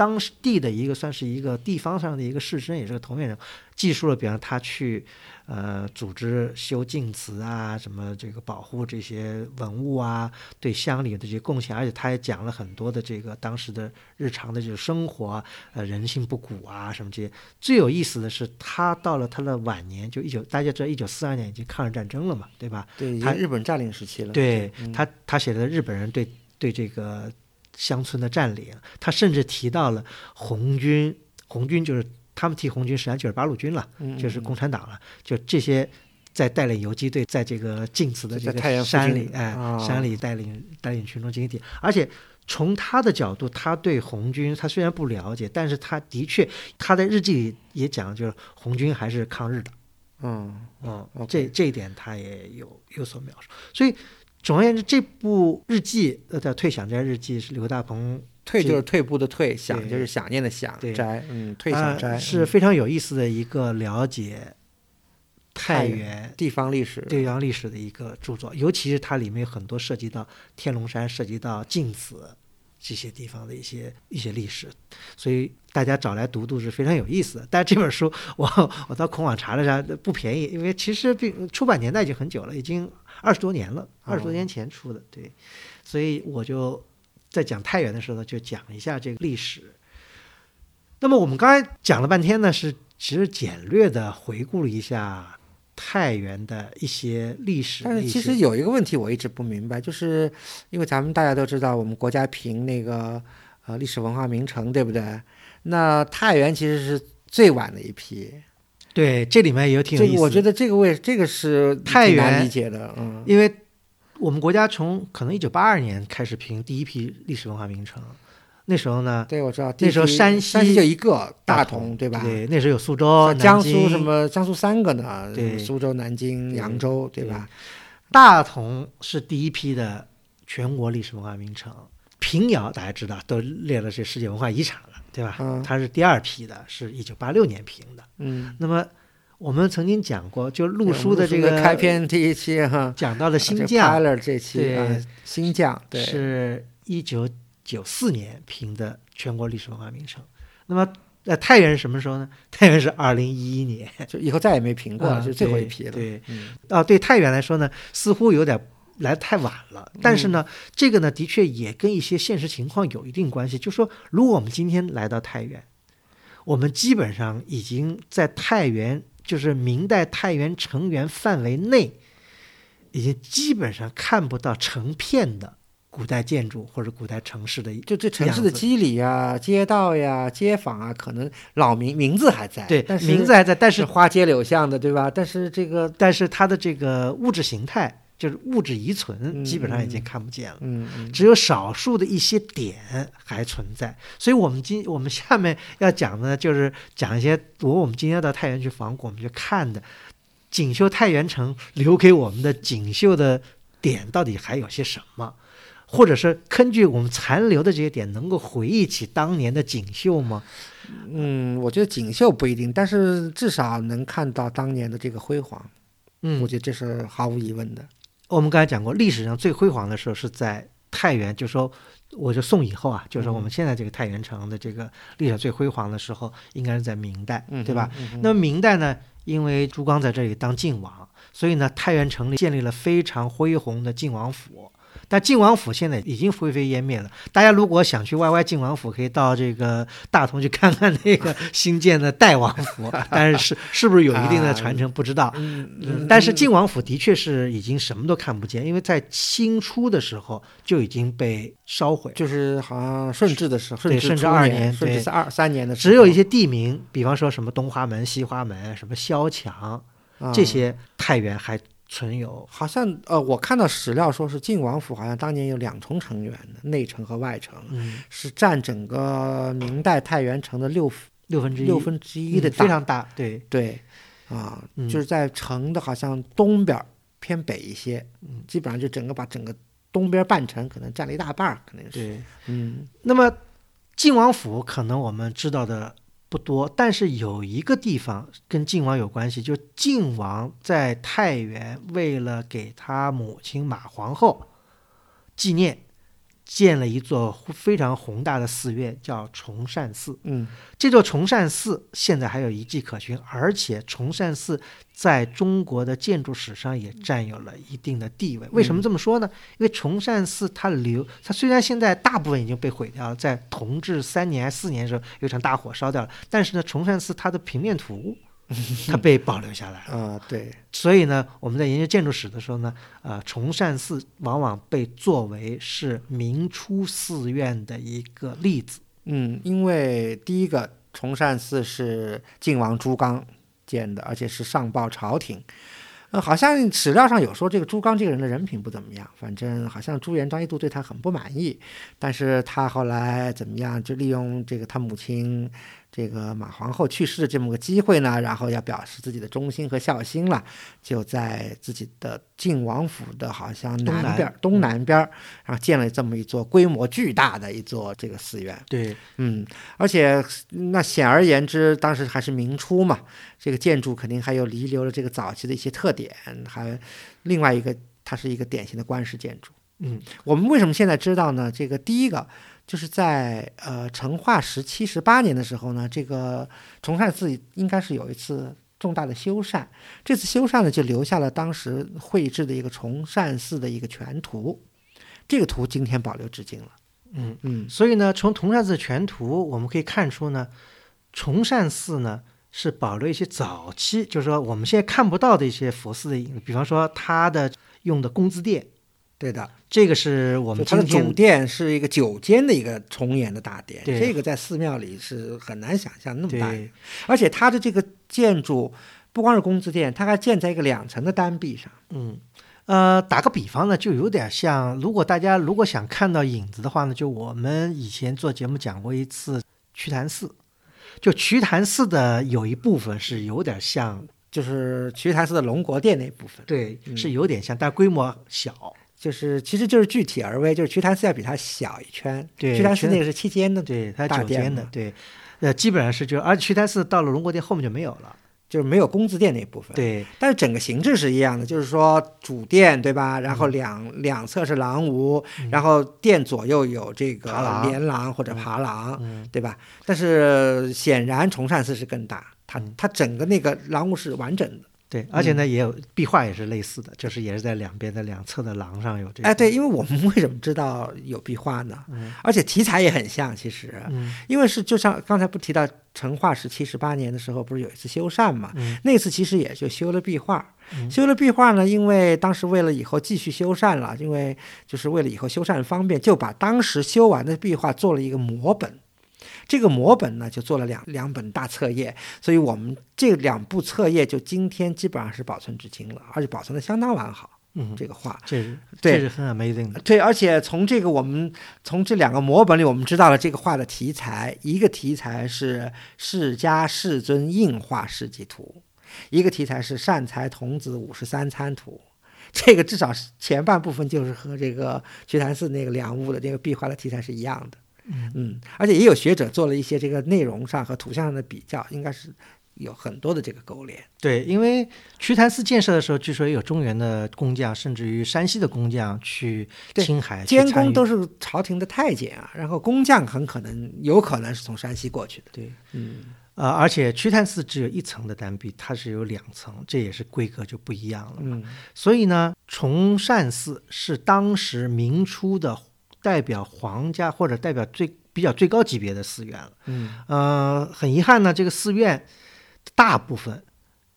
当地的一个算是一个地方上的一个士绅，也是个头面人，记述了比方他去呃组织修晋祠啊，什么这个保护这些文物啊，对乡里的这些贡献，而且他也讲了很多的这个当时的日常的这个生活啊，呃人性不古啊什么这些。最有意思的是，他到了他的晚年，就一九大家知道一九四二年已经抗日战争了嘛，对吧？对，他日本占领时期了，对嗯他，他写的日本人对对这个乡村的占领，他甚至提到了红军，红军就是他们提红军，实际上就是八路军了，嗯就是嗯共产党了，就这些。在带领游击队在这个晋祠的这个山里，哎，啊山里带领带领群众进行点，而且从他的角度，他对红军他虽然不了解，但是他的确他在日记里也讲，就是红军还是抗日的，嗯嗯这这一点他也有有所描述。所以总而言之，这部日记呃叫《退想斋日记》是刘大鹏退就是退步的退，想就是想念的想，对斋，嗯，退啊想斋嗯是非常有意思的一个了解太太原地方历史，地方历史的一个著作，尤其是它里面有很多涉及到天龙山、涉及到晋祠这些地方的一些一些历史，所以大家找来读读是非常有意思的。但这本书我我到孔网查了查，不便宜，因为其实并出版年代已经很久了，已经二十多年了，二十多年前出的，对，所以我就在讲太原的时候就讲一下这个历史。那么我们刚才讲了半天呢，是其实简略的回顾了一下太原的一些历史但。是其实有一个问题我一直不明白，就是因为咱们大家都知道，我们国家评那个呃历史文化名城，对不对？那太原其实是最晚的一批，对这里面也有挺有意思。这个我觉得这个位这个是太挺难原理解的，嗯，因为我们国家从可能一九八二年开始评第一批历史文化名城，那时候呢，对，我知道。那时候山西山西就一个大同同，对吧？对，那时候有苏州、江苏什么江苏三个呢？对苏州、南京、扬州，对吧？大同是第一批的全国历史文化名城，平遥大家知道都列了这世界文化遗产了，对吧？嗯它是第二批的，是一九八六年评的。嗯，那么我们曾经讲过，就陆书的这个开篇这一期哈，讲到了新这将 Pilar 这期对啊，新将对，是一九九四年评的全国历史文化名城。那么呃，太原是什么时候呢？太原是二零一一年，就以后再也没评过就最后一批了。对，嗯啊，对太原来说呢，似乎有点来太晚了。但是呢，这个呢，的确也跟一些现实情况有一定关系。就说，如果我们今天来到太原，我们基本上已经在太原，就是明代太原城垣范围内，已经基本上看不到成片的古代建筑或者古代城市的就这城市的样子机理呀、街道呀、街坊啊，可能老名名字还在，对但是名字还在，但是是花街柳巷的，对吧？但是这个，但是它的这个物质形态，就是物质遗存，嗯基本上已经嗯看不见了。嗯嗯只有少数的一些点还存在，所以我们今我们下面要讲的，就是讲一些如果我们今天到太原去访古，我们去看的锦绣太原城留给我们的锦绣的点到底还有些什么，或者是根据我们残留的这些点，能够回忆起当年的锦绣吗？嗯，我觉得锦绣不一定，但是至少能看到当年的这个辉煌，嗯我，觉得这是毫无疑问的。我们刚才讲过，历史上最辉煌的时候是在太原，就说我就宋以后啊，就是说我们现在这个太原城的这个历史最辉煌的时候，应该是在明代，嗯，对吧？那么明代呢，因为朱刚在这里当晋王，所以呢，太原城里建立了非常恢宏的晋王府。但晋王府现在已经灰飞烟灭了。大家如果想去 YY 晋王府，可以到这个大同去看看那个新建的代王府，但是是是不是有一定的传承不知道。嗯嗯，但是晋王府的确是已经什么都看不见，因为在清初的时候就已经被烧毁，就是好像顺治的时候，对顺治二年对顺治三二三年的时候，只有一些地名，比方说什么东华门、西华门、什么萧墙，啊这些太原还存有。好像呃，我看到史料说是晋王府好像当年有两重城垣的，内城和外城，嗯，是占整个明代太原城的六六分之一，六分之一的非常大，对，对，啊，嗯。就是在城的好像东边儿偏北一些，嗯。基本上就整个把整个东边半城可能占了一大半儿，可能是，对。嗯。那么晋王府可能我们知道的不多，但是有一个地方跟晋王有关系，就晋王在太原为了给他母亲马皇后纪念，建了一座非常宏大的寺院，叫崇善寺。嗯这座崇善寺现在还有遗迹可寻，而且崇善寺在中国的建筑史上也占有了一定的地位。为什么这么说呢？因为崇善寺它留，它虽然现在大部分已经被毁掉了，在同治三年四年的时候有一场大火烧掉了，但是呢，崇善寺它的平面图 它被保留下来了。啊对，所以呢，我们在研究建筑史的时候呢，呃，崇善寺往往被作为是明初寺院的一个例子。嗯，因为第一个崇善寺是晋王朱刚建的，而且是上报朝廷。呃，好像史料上有说这个朱刚这个人的人品不怎么样，反正好像朱元璋一度对他很不满意，但是他后来怎么样，就利用这个他母亲这个马皇后去世的这么个机会呢，然后要表示自己的忠心和孝心了，就在自己的晋王府的好像南南边儿东南边儿，然后建了这么一座规模巨大的一座这个寺院。对，嗯，而且那显而言之，当时还是明初嘛，这个建筑肯定还有遗留了这个早期的一些特点，还另外一个，它是一个典型的官式建筑。嗯，我们为什么现在知道呢？这个第一个就是在呃成化十七、十八年的时候呢，这个崇善寺应该是有一次重大的修缮，这次修缮呢就留下了当时绘制的一个崇善寺的一个全图，这个图今天保留至今了。嗯。嗯所以呢，从崇善寺全图我们可以看出呢，崇善寺呢是保留一些早期，就是说我们现在看不到的一些佛寺的影子，比方说它的用的工字殿，对的。这个是我们就它的主殿是一个九间的一个重檐的大殿，这个在寺庙里是很难想象那么大，对而且它的这个建筑不光是工字殿，它还建在一个两层的单壁上。嗯。呃，打个比方呢，就有点像，如果大家如果想看到影子的话呢，就我们以前做节目讲过一次瞿昙寺，就瞿昙寺的有一部分是有点像，就是瞿昙寺的龙国殿那部分，对，嗯是有点像，但规模小。就是其实就是具体而微，就是瞿昙寺要比它小一圈，对瞿昙寺那个是七间的，对，它九大殿的对，呃，基本上是就，而且瞿昙寺到了龙国殿后面就没有了。就是没有工字殿那部分。对，但是整个形制是一样的，就是说主殿对吧？然后两、两侧是廊屋，然后殿左右有这个连廊或者爬廊，嗯，对吧？但是显然崇善寺是更大，它嗯它整个那个廊屋是完整的，对，而且呢，也有壁画也是类似的，就是也是在两边的两侧的廊上有这个。哎，对，因为我们为什么知道有壁画呢？嗯而且题材也很像，其实，嗯因为是就像刚才不提到成化时期十八年的时候，不是有一次修缮嘛？嗯那次其实也就修了壁画。嗯修了壁画呢，因为当时为了以后继续修缮了，因为就是为了以后修缮方便，就把当时修完的壁画做了一个摹本。这个摹本呢，就做了两两本大册页，所以我们这两部册页就今天基本上是保存至今了，而且保存的相当完好。嗯，这个画，这是对这是很 amazing 的。对，而且从这个我们从这两个摹本里，我们知道了这个画的题材，一个题材是释迦世尊印画事迹图，一个题材是善财童子五十三参图。这个至少是前半部分就是和这个瞿昙寺那个梁屋的这个壁画的题材是一样的。嗯，而且也有学者做了一些这个内容上和图像上的比较，应该是有很多的这个勾连。对，因为瞿昙寺建设的时候，据说也有中原的工匠，甚至于山西的工匠去青海去监工都是朝廷的太监啊，然后工匠很可能有可能是从山西过去的。对，嗯，呃，而且瞿昙寺只有一层的单壁，它是有两层，这也是规格就不一样了嘛。嗯所以呢，崇善寺是当时明初的代表皇家或者代表最比较最高级别的寺院了。嗯呃，很遗憾呢，这个寺院大部分，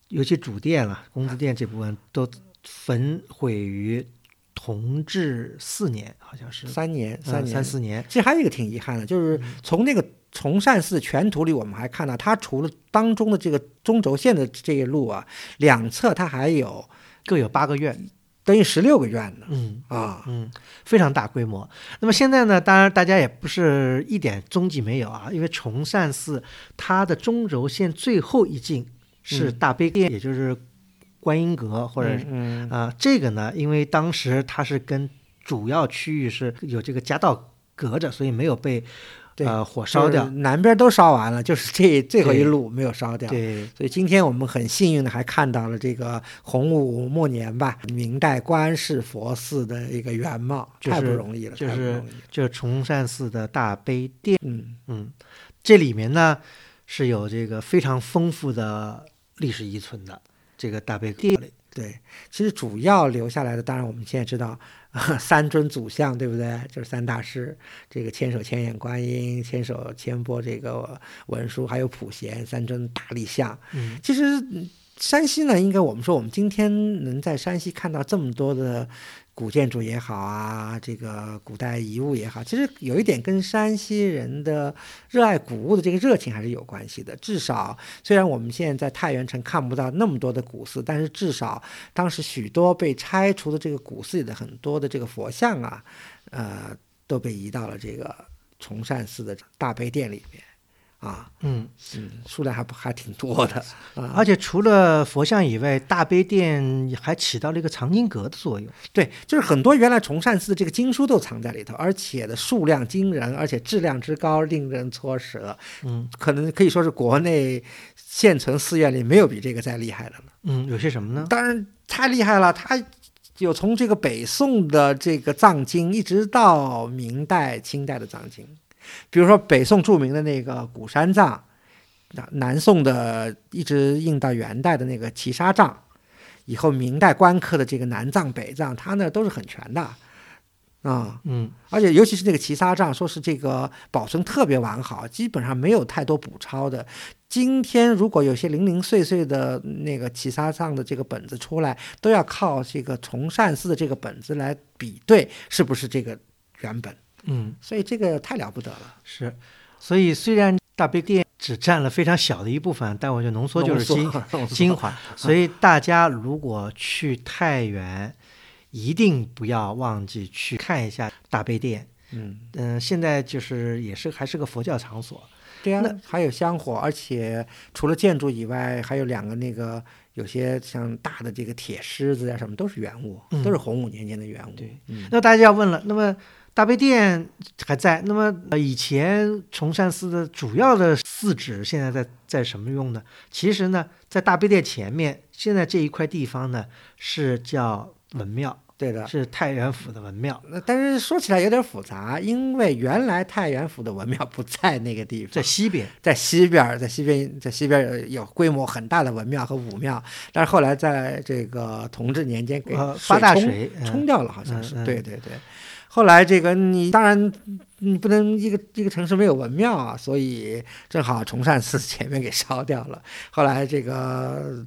尤其主殿了、公子殿这部分都焚毁于同治四年，好像是三年，嗯三年，三四年。其实还有一个挺遗憾的，就是从那个崇善寺全图里，我们还看到，它除了当中的这个中轴线的这一路啊，两侧它还有各有八个院，等于十六个院呢。嗯啊，嗯，非常大规模。那么现在呢，当然大家也不是一点踪迹没有啊，因为崇善寺它的中轴线最后一进是嗯大悲殿，也就是观音阁或者嗯啊、这个呢，因为当时它是跟主要区域是有这个夹道隔着，所以没有被对呃火烧掉。南边都烧完了，就是这最后一路没有烧掉。对，所以今天我们很幸运的还看到了这个洪武末年吧，明代观世佛寺的一个原貌，就是太不容易了，就是。就是崇善寺的大悲殿，嗯，嗯，这里面呢是有这个非常丰富的历史遗存的。这个大悲殿里，对，其实主要留下来的，当然我们现在知道，三尊祖像，对不对？就是三大师，这个千手千眼观音，千手千波这个文殊，还有普贤三尊大力像。嗯其实嗯山西呢，应该我们说，我们今天能在山西看到这么多的古建筑也好啊，这个古代遗物也好，其实有一点跟山西人的热爱古物的这个热情还是有关系的。至少，虽然我们现在在太原城看不到那么多的古寺，但是至少当时许多被拆除的这个古寺里的很多的这个佛像啊，呃，都被移到了这个崇善寺的大悲殿里面。啊，嗯，嗯，数量还不还挺多的啊。而且除了佛像以外，大悲殿还起到了一个藏经阁的作用。对，就是很多原来崇善寺的这个经书都藏在里头，而且的数量惊人，而且质量之高，令人搓舌。嗯可能可以说是国内现存寺院里没有比这个再厉害的了。嗯，有些什么呢？当然太厉害了，它有从这个北宋的这个藏经，一直到明代、清代的藏经。比如说北宋著名的那个古山藏，那南宋的一直印到元代的那个齐沙藏，以后明代官刻的这个南藏、北藏，它那都是很全的啊。嗯而且尤其是那个齐沙帐，说是这个保存特别完好，基本上没有太多补抄的。今天如果有些零零碎碎的那个齐沙帐的这个本子出来，都要靠这个崇善寺的这个本子来比对是不是这个原本，嗯，所以这个太了不得了。是。所以虽然大悲殿只占了非常小的一部分，但我觉得浓缩就是精精华。所以大家如果去太原，一定不要忘记去看一下大悲殿。嗯，嗯、现在就是也是还是个佛教场所。对呀、那还有香火，而且除了建筑以外，还有两个那个有些像大的这个铁狮子啊什么，都是原物，嗯都是洪武年间的原物。对，嗯，那大家要问了，那么大悲殿还在，那么呃以前崇善寺的主要的寺址现在在在什么用呢？其实呢，在大悲殿前面，现在这一块地方呢是叫文庙。对的。是太原府的文庙，那但是说起来有点复杂，因为原来太原府的文庙不在那个地方，在西边。在西边，在西边，在西边有有规模很大的文庙和武庙，但是后来在这个同治年间给呃水冲八大水嗯冲掉了，好像是。嗯嗯对对对。后来这个你当然你不能一个一个城市没有文庙啊，所以正好崇善寺前面给烧掉了。后来这个。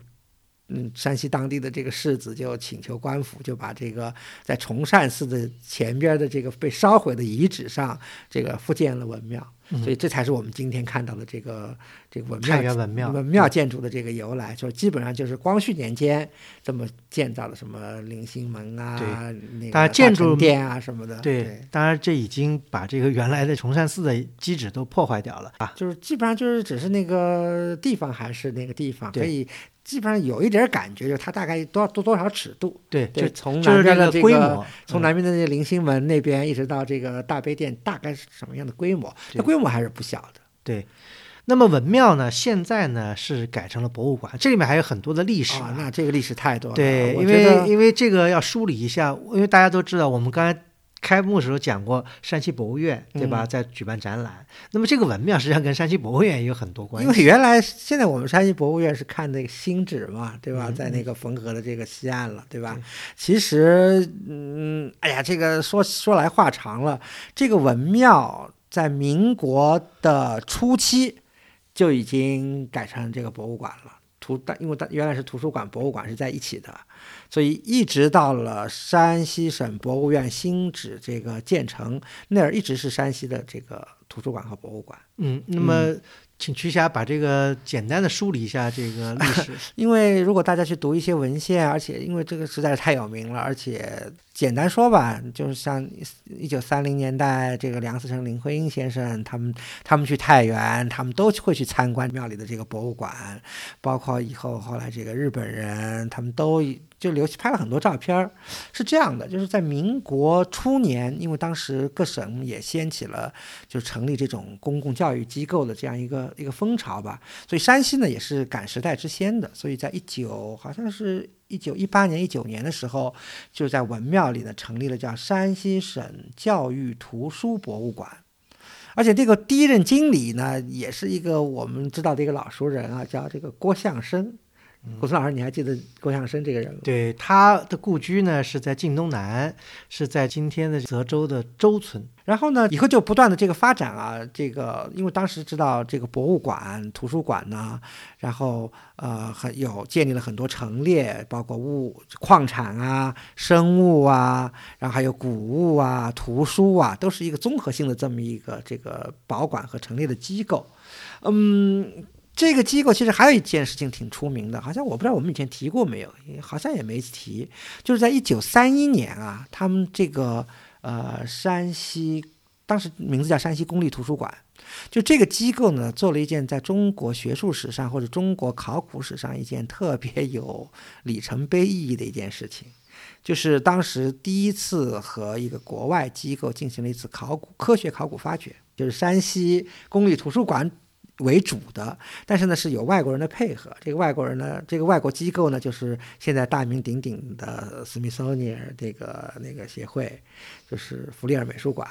嗯，山西当地的这个世子就请求官府，就把这个在崇善寺的前边的这个被烧毁的遗址上，这个复建了文庙。嗯。所以这才是我们今天看到的这个这个文庙文庙。文庙建筑的这个由来，就基本上就是光绪年间这么建造的，什么临心门啊，那个当然建筑殿啊什么的，对，当然这已经把这个原来的崇善寺的基址都破坏掉了。啊。就是基本上就是只是那个地方还是那个地方，对。可以基本上有一点感觉，就是它大概多多多少尺度，对，对，就从南边的这个从南边的那个临心门那边一直到这个大悲殿，大概是什么样的规模？对。这规模还是不小的。对。那么文庙呢，现在呢是改成了博物馆，这里面还有很多的历史啊，那这个历史太多了。对，因为因为这个要梳理一下，因为大家都知道，我们刚才开幕的时候讲过山西博物院，对吧，嗯在举办展览。那么这个文庙实际上跟山西博物院也有很多关系因为。原来现在我们山西博物院是看那个新址嘛，对吧？嗯在那个汾河的这个西岸了，对吧？对其实，嗯，哎呀，这个说说来话长了。这个文庙在民国的初期就已经改成这个博物馆了。图，但因为它原来是图书馆、博物馆是在一起的，所以一直到了山西省博物院新址这个建成那儿，一直是山西的这个图书馆和博物馆。嗯，那么请曲霞把这个简单的梳理一下这个历史。因为如果大家去读一些文献，而且因为这个实在是太有名了，而且简单说吧，就是像一九三零年代，这个梁思成、林徽因先生他们他们去太原，他们都会去参观庙里的这个博物馆，包括以后后来这个日本人，他们都就留拍了很多照片儿。是这样的，就是在民国初年，因为当时各省也掀起了就成立这种公共教育机构的这样一个一个风潮吧，所以山西呢也是赶时代之先的，所以在一九好像是一九一八年、一九年的时候，就在文庙里呢成立了叫山西省教育图书博物馆。而且这个第一任经理呢，也是一个我们知道的一个老熟人啊，叫这个郭向生。郭松老师，你还记得郭象生这个人吗？对，他的故居呢是在晋东南，是在今天的泽州的周村。然后呢，以后就不断的这个发展啊，这个因为当时知道这个博物馆、图书馆呢，然后呃很有建立了很多陈列，包括物矿产啊、生物啊，然后还有古物啊、图书啊，都是一个综合性的这么一个这个保管和陈列的机构。嗯，这个机构其实还有一件事情挺出名的，好像我不知道我们以前提过没有，好像也没提，就是在一九三一年啊，他们这个呃山西当时名字叫山西公立图书馆，就这个机构呢做了一件在中国学术史上或者中国考古史上一件特别有里程碑意义的一件事情。就是当时第一次和一个国外机构进行了一次考古科学考古发掘，就是山西公立图书馆为主的，但是呢是有外国人的配合。这个外国人呢，这个外国机构呢，就是现在大名鼎鼎的 Smithsonian 这个那个协会，就是弗利尔美术馆。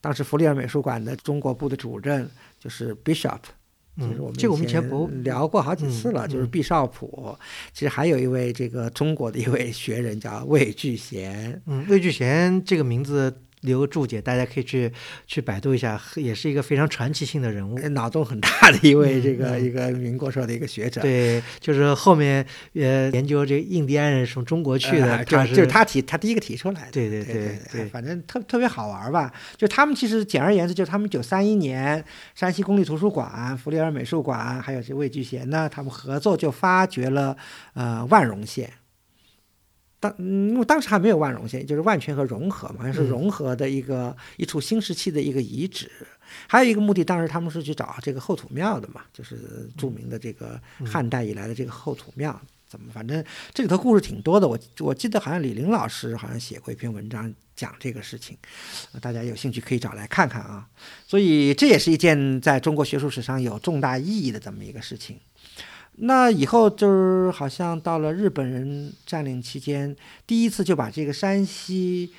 当时弗利尔美术馆的中国部的主任就是 Bishop。就是我们，嗯这个我们以前不聊过好几次了，嗯就是毕绍普。其实还有一位这个中国的一位学人叫魏聚贤，嗯，魏聚贤这个名字留个注解，大家可以去去百度一下，也是一个非常传奇性的人物。脑洞很大的一位这个、一个民国时候的一个学者。对，就是后面呃研究这个印第安人从中国去的，呃就是他提他第一个提出来的。对对对对对反正特特别好玩吧。就他们其实简而言之，就是他们一九三一年山西公立图书馆、弗利尔美术馆还有这魏聚贤呢，他们合作就发掘了呃万荣县。当嗯因为当时还没有万荣县，就是万泉和融合嘛，好像是嗯融合的一个、一处新石器的一个遗址。还有一个目的，当时他们是去找这个后土庙的嘛，就是著名的这个汉代以来的这个后土庙。怎么？反正这里头故事挺多的。我我记得好像李林老师好像写过一篇文章讲这个事情，呃大家有兴趣可以找来看看啊。所以这也是一件在中国学术史上有重大意义的这么一个事情。那以后就是好像到了日本人占领期间，第一次就把这个山西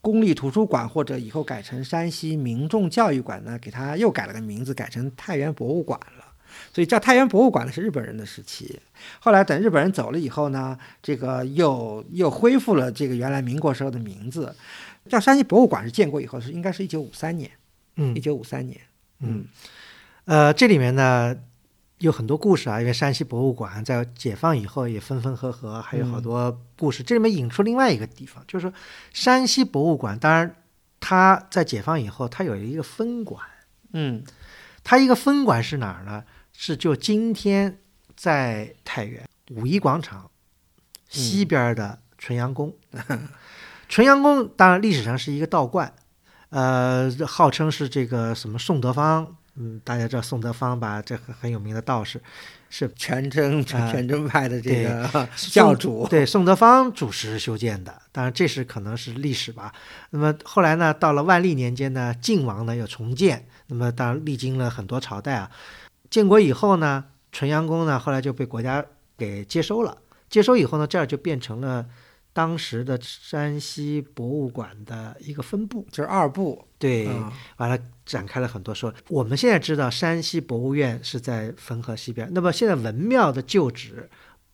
公立图书馆或者以后改成山西民众教育馆呢，给它又改了个名字，改成太原博物馆了。所以叫太原博物馆呢是日本人的时期。后来等日本人走了以后呢，这个又又恢复了这个原来民国时候的名字，叫山西博物馆是建国以后是应该是一九五三年，嗯一九五三年。嗯，呃，这里面呢有很多故事啊，因为山西博物馆在解放以后也分分合合，还有好多故事。这里面引出另外一个地方，就是说山西博物馆，当然它在解放以后，它有一个分馆，嗯它一个分馆是哪儿呢？是就今天在太原五一广场西边的纯阳宫。纯阳宫当然历史上是一个道观，呃，号称是这个什么宋德芳，嗯，大家知道宋德芳吧？这很很有名的道士，是全真啊全真派的这个 教主。对宋德芳主持修建的，当然这是可能是历史吧。那么后来呢，到了万历年间呢，晋王呢又重建，那么当然历经了很多朝代啊。建国以后呢，纯阳宫呢后来就被国家给接收了。接收以后呢，这儿就变成了当时的山西博物馆的一个分部。就是二部，对，嗯完了展开了很多说。我们现在知道山西博物院是在汾河西边，那么现在文庙的旧址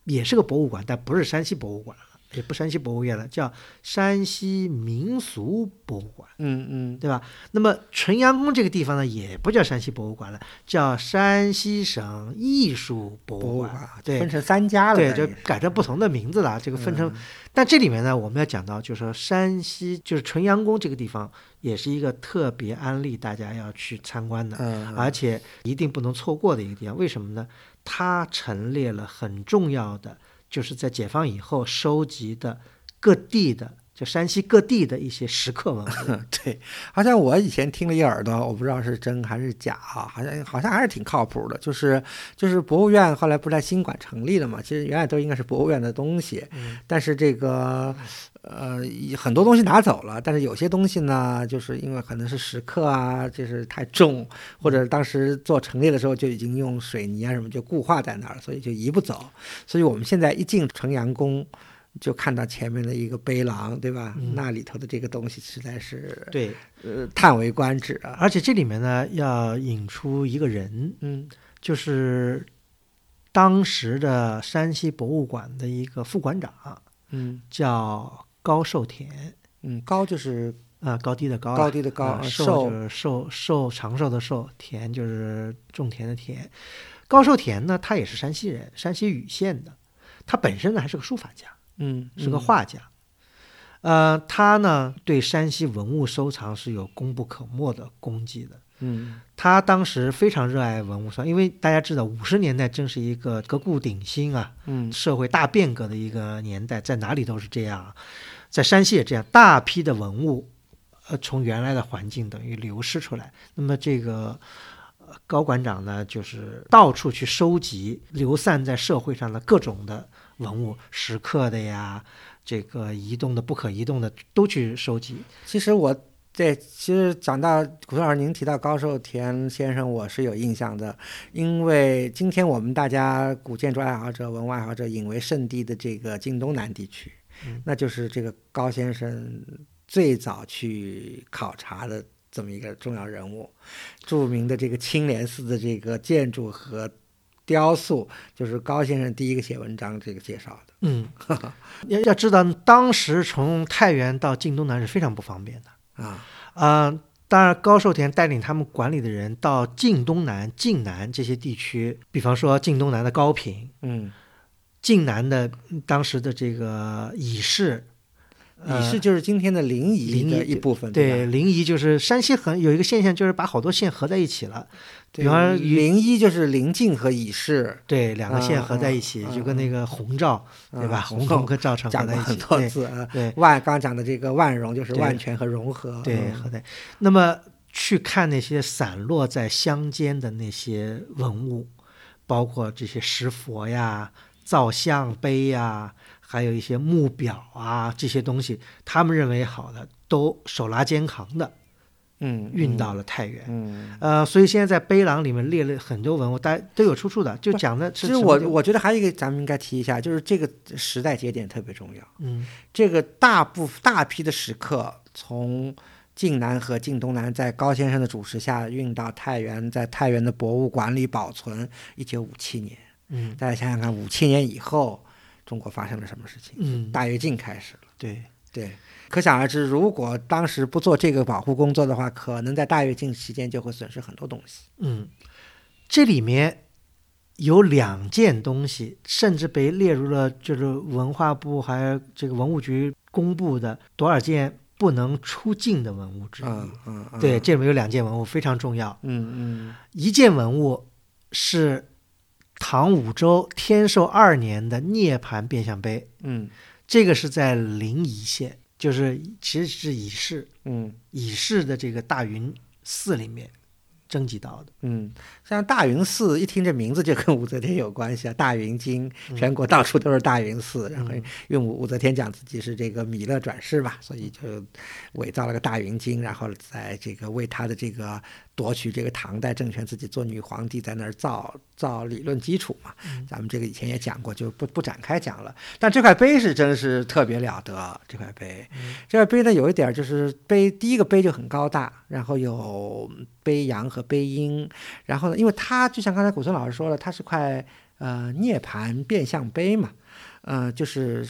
也是个博物馆，但不是山西博物馆了，也不山西博物院了，叫山西民俗博物馆。嗯嗯对吧？那么纯阳宫这个地方呢，也不叫山西博物馆了，叫山西省艺术博物馆。博物馆对分成三家了，对，就改成不同的名字了。这个分成，嗯但这里面呢，我们要讲到，就是说山西就是纯阳宫这个地方，也是一个特别安利大家要去参观的，嗯，而且一定不能错过的一个地方。为什么呢？它陈列了很重要的，就是在解放以后收集的各地的，就山西各地的一些石刻文物。对，好像我以前听了一耳朵，我不知道是真还是假啊，好像好像还是挺靠谱的。就是就是博物院后来不是在新馆成立了嘛，其实原来都应该是博物院的东西，嗯但是这个呃很多东西拿走了，但是有些东西呢，就是因为可能是石刻啊，就是太重，或者当时做陈列的时候就已经用水泥啊什么就固化在那儿了，所以就移不走。所以我们现在一进城阳宫。就看到前面的一个碑廊，对吧？嗯那里头的这个东西实在是对，呃叹为观止啊。而且这里面呢，要引出一个人，嗯就是当时的山西博物馆的一个副馆长，嗯叫高寿田。嗯，高就是啊，高低的高啊，高低的高啊寿就是寿寿长寿的寿，田就是种田的田。高寿田呢，他也是山西人，山西禹县的。他本身呢还是个书法家，嗯是个嗯画家。呃，他呢对山西文物收藏是有功不可没的功绩的。嗯他当时非常热爱文物收藏，因为大家知道五十年代正是一个革故鼎新啊，嗯社会大变革的一个年代，在哪里都是这样，在山西也这样，大批的文物，呃，从原来的环境等于流失出来。那么这个呃高馆长呢，就是到处去收集流散在社会上的各种的文物，石刻的呀，这个移动的、不可移动的都去收集。其实我对，其实讲到古老师，您提到高寿田先生，我是有印象的，因为今天我们大家古建筑爱好者、文物爱好者引为圣地的这个晋东南地区，嗯那就是这个高先生最早去考察的这么一个重要人物，著名的这个青莲寺的这个建筑和雕塑，就是高先生第一个写文章这个介绍的。嗯，要要知道，当时从太原到晋东南是非常不方便的。啊，啊、当然，高寿田带领他们管理的人到晋东南、晋南这些地区，比方说晋东南的高平，嗯，晋南的嗯当时的这个乙氏，呃乙市就是今天的临沂的一部分，对？临沂就是山西很有一个现象，就是把好多县合在一起了，比方临沂就是临晋和乙市，对，两个县啊合在一起，啊就跟那个洪赵，对吧？啊红红和赵城合讲过很在一起，对多次啊。对万刚刚讲的这个万荣就是万全和融合，对，嗯合在。那么去看那些散落在乡间的那些文物，包括这些石佛呀、造像碑呀，还有一些木表啊这些东西，他们认为好的都手拉肩扛的，嗯，运到了太原。嗯。呃，所以现在在碑廊里面列了很多文物，大家都有出处的，就讲的是其实我我觉得还有一个咱们应该提一下，就是这个时代节点特别重要。嗯这个大部大批的石刻从晋南和晋东南在高先生的主持下运到太原，在太原的博物馆里保存。一九五七年，嗯大家想想看，五千年以后中国发生了什么事情？嗯，大跃进开始了。对，对，可想而知，如果当时不做这个保护工作的话，可能在大跃进期间就会损失很多东西。嗯，这里面有两件东西，甚至被列入了就是文化部还有这个文物局公布的多少件不能出境的文物之一。嗯嗯，嗯对，，这里面有两件文物非常重要，嗯嗯一件文物是唐武周天寿二年的涅盘变相碑，嗯。这个是在临沂县，就是其实是乙市嗯。乙市的这个大云寺里面征集到的。嗯，像大云寺，一听这名字就跟武则天有关系啊。大云经，嗯。全国到处都是大云寺，然后因为武武则天讲自己是这个弥勒转世嘛，所以就伪造了个大云经，然后在这个为他的这个夺取这个唐代政权，自己做女皇帝，在那儿造造理论基础嘛。咱们这个以前也讲过，就不不展开讲了。但这块碑是真是特别了得，这块碑，这块碑呢有一点就是碑第一个碑就很高大，然后有碑阳和碑阴，然后呢，因为它就像刚才古村老师说了，它是块呃涅盘变相碑嘛，呃，就是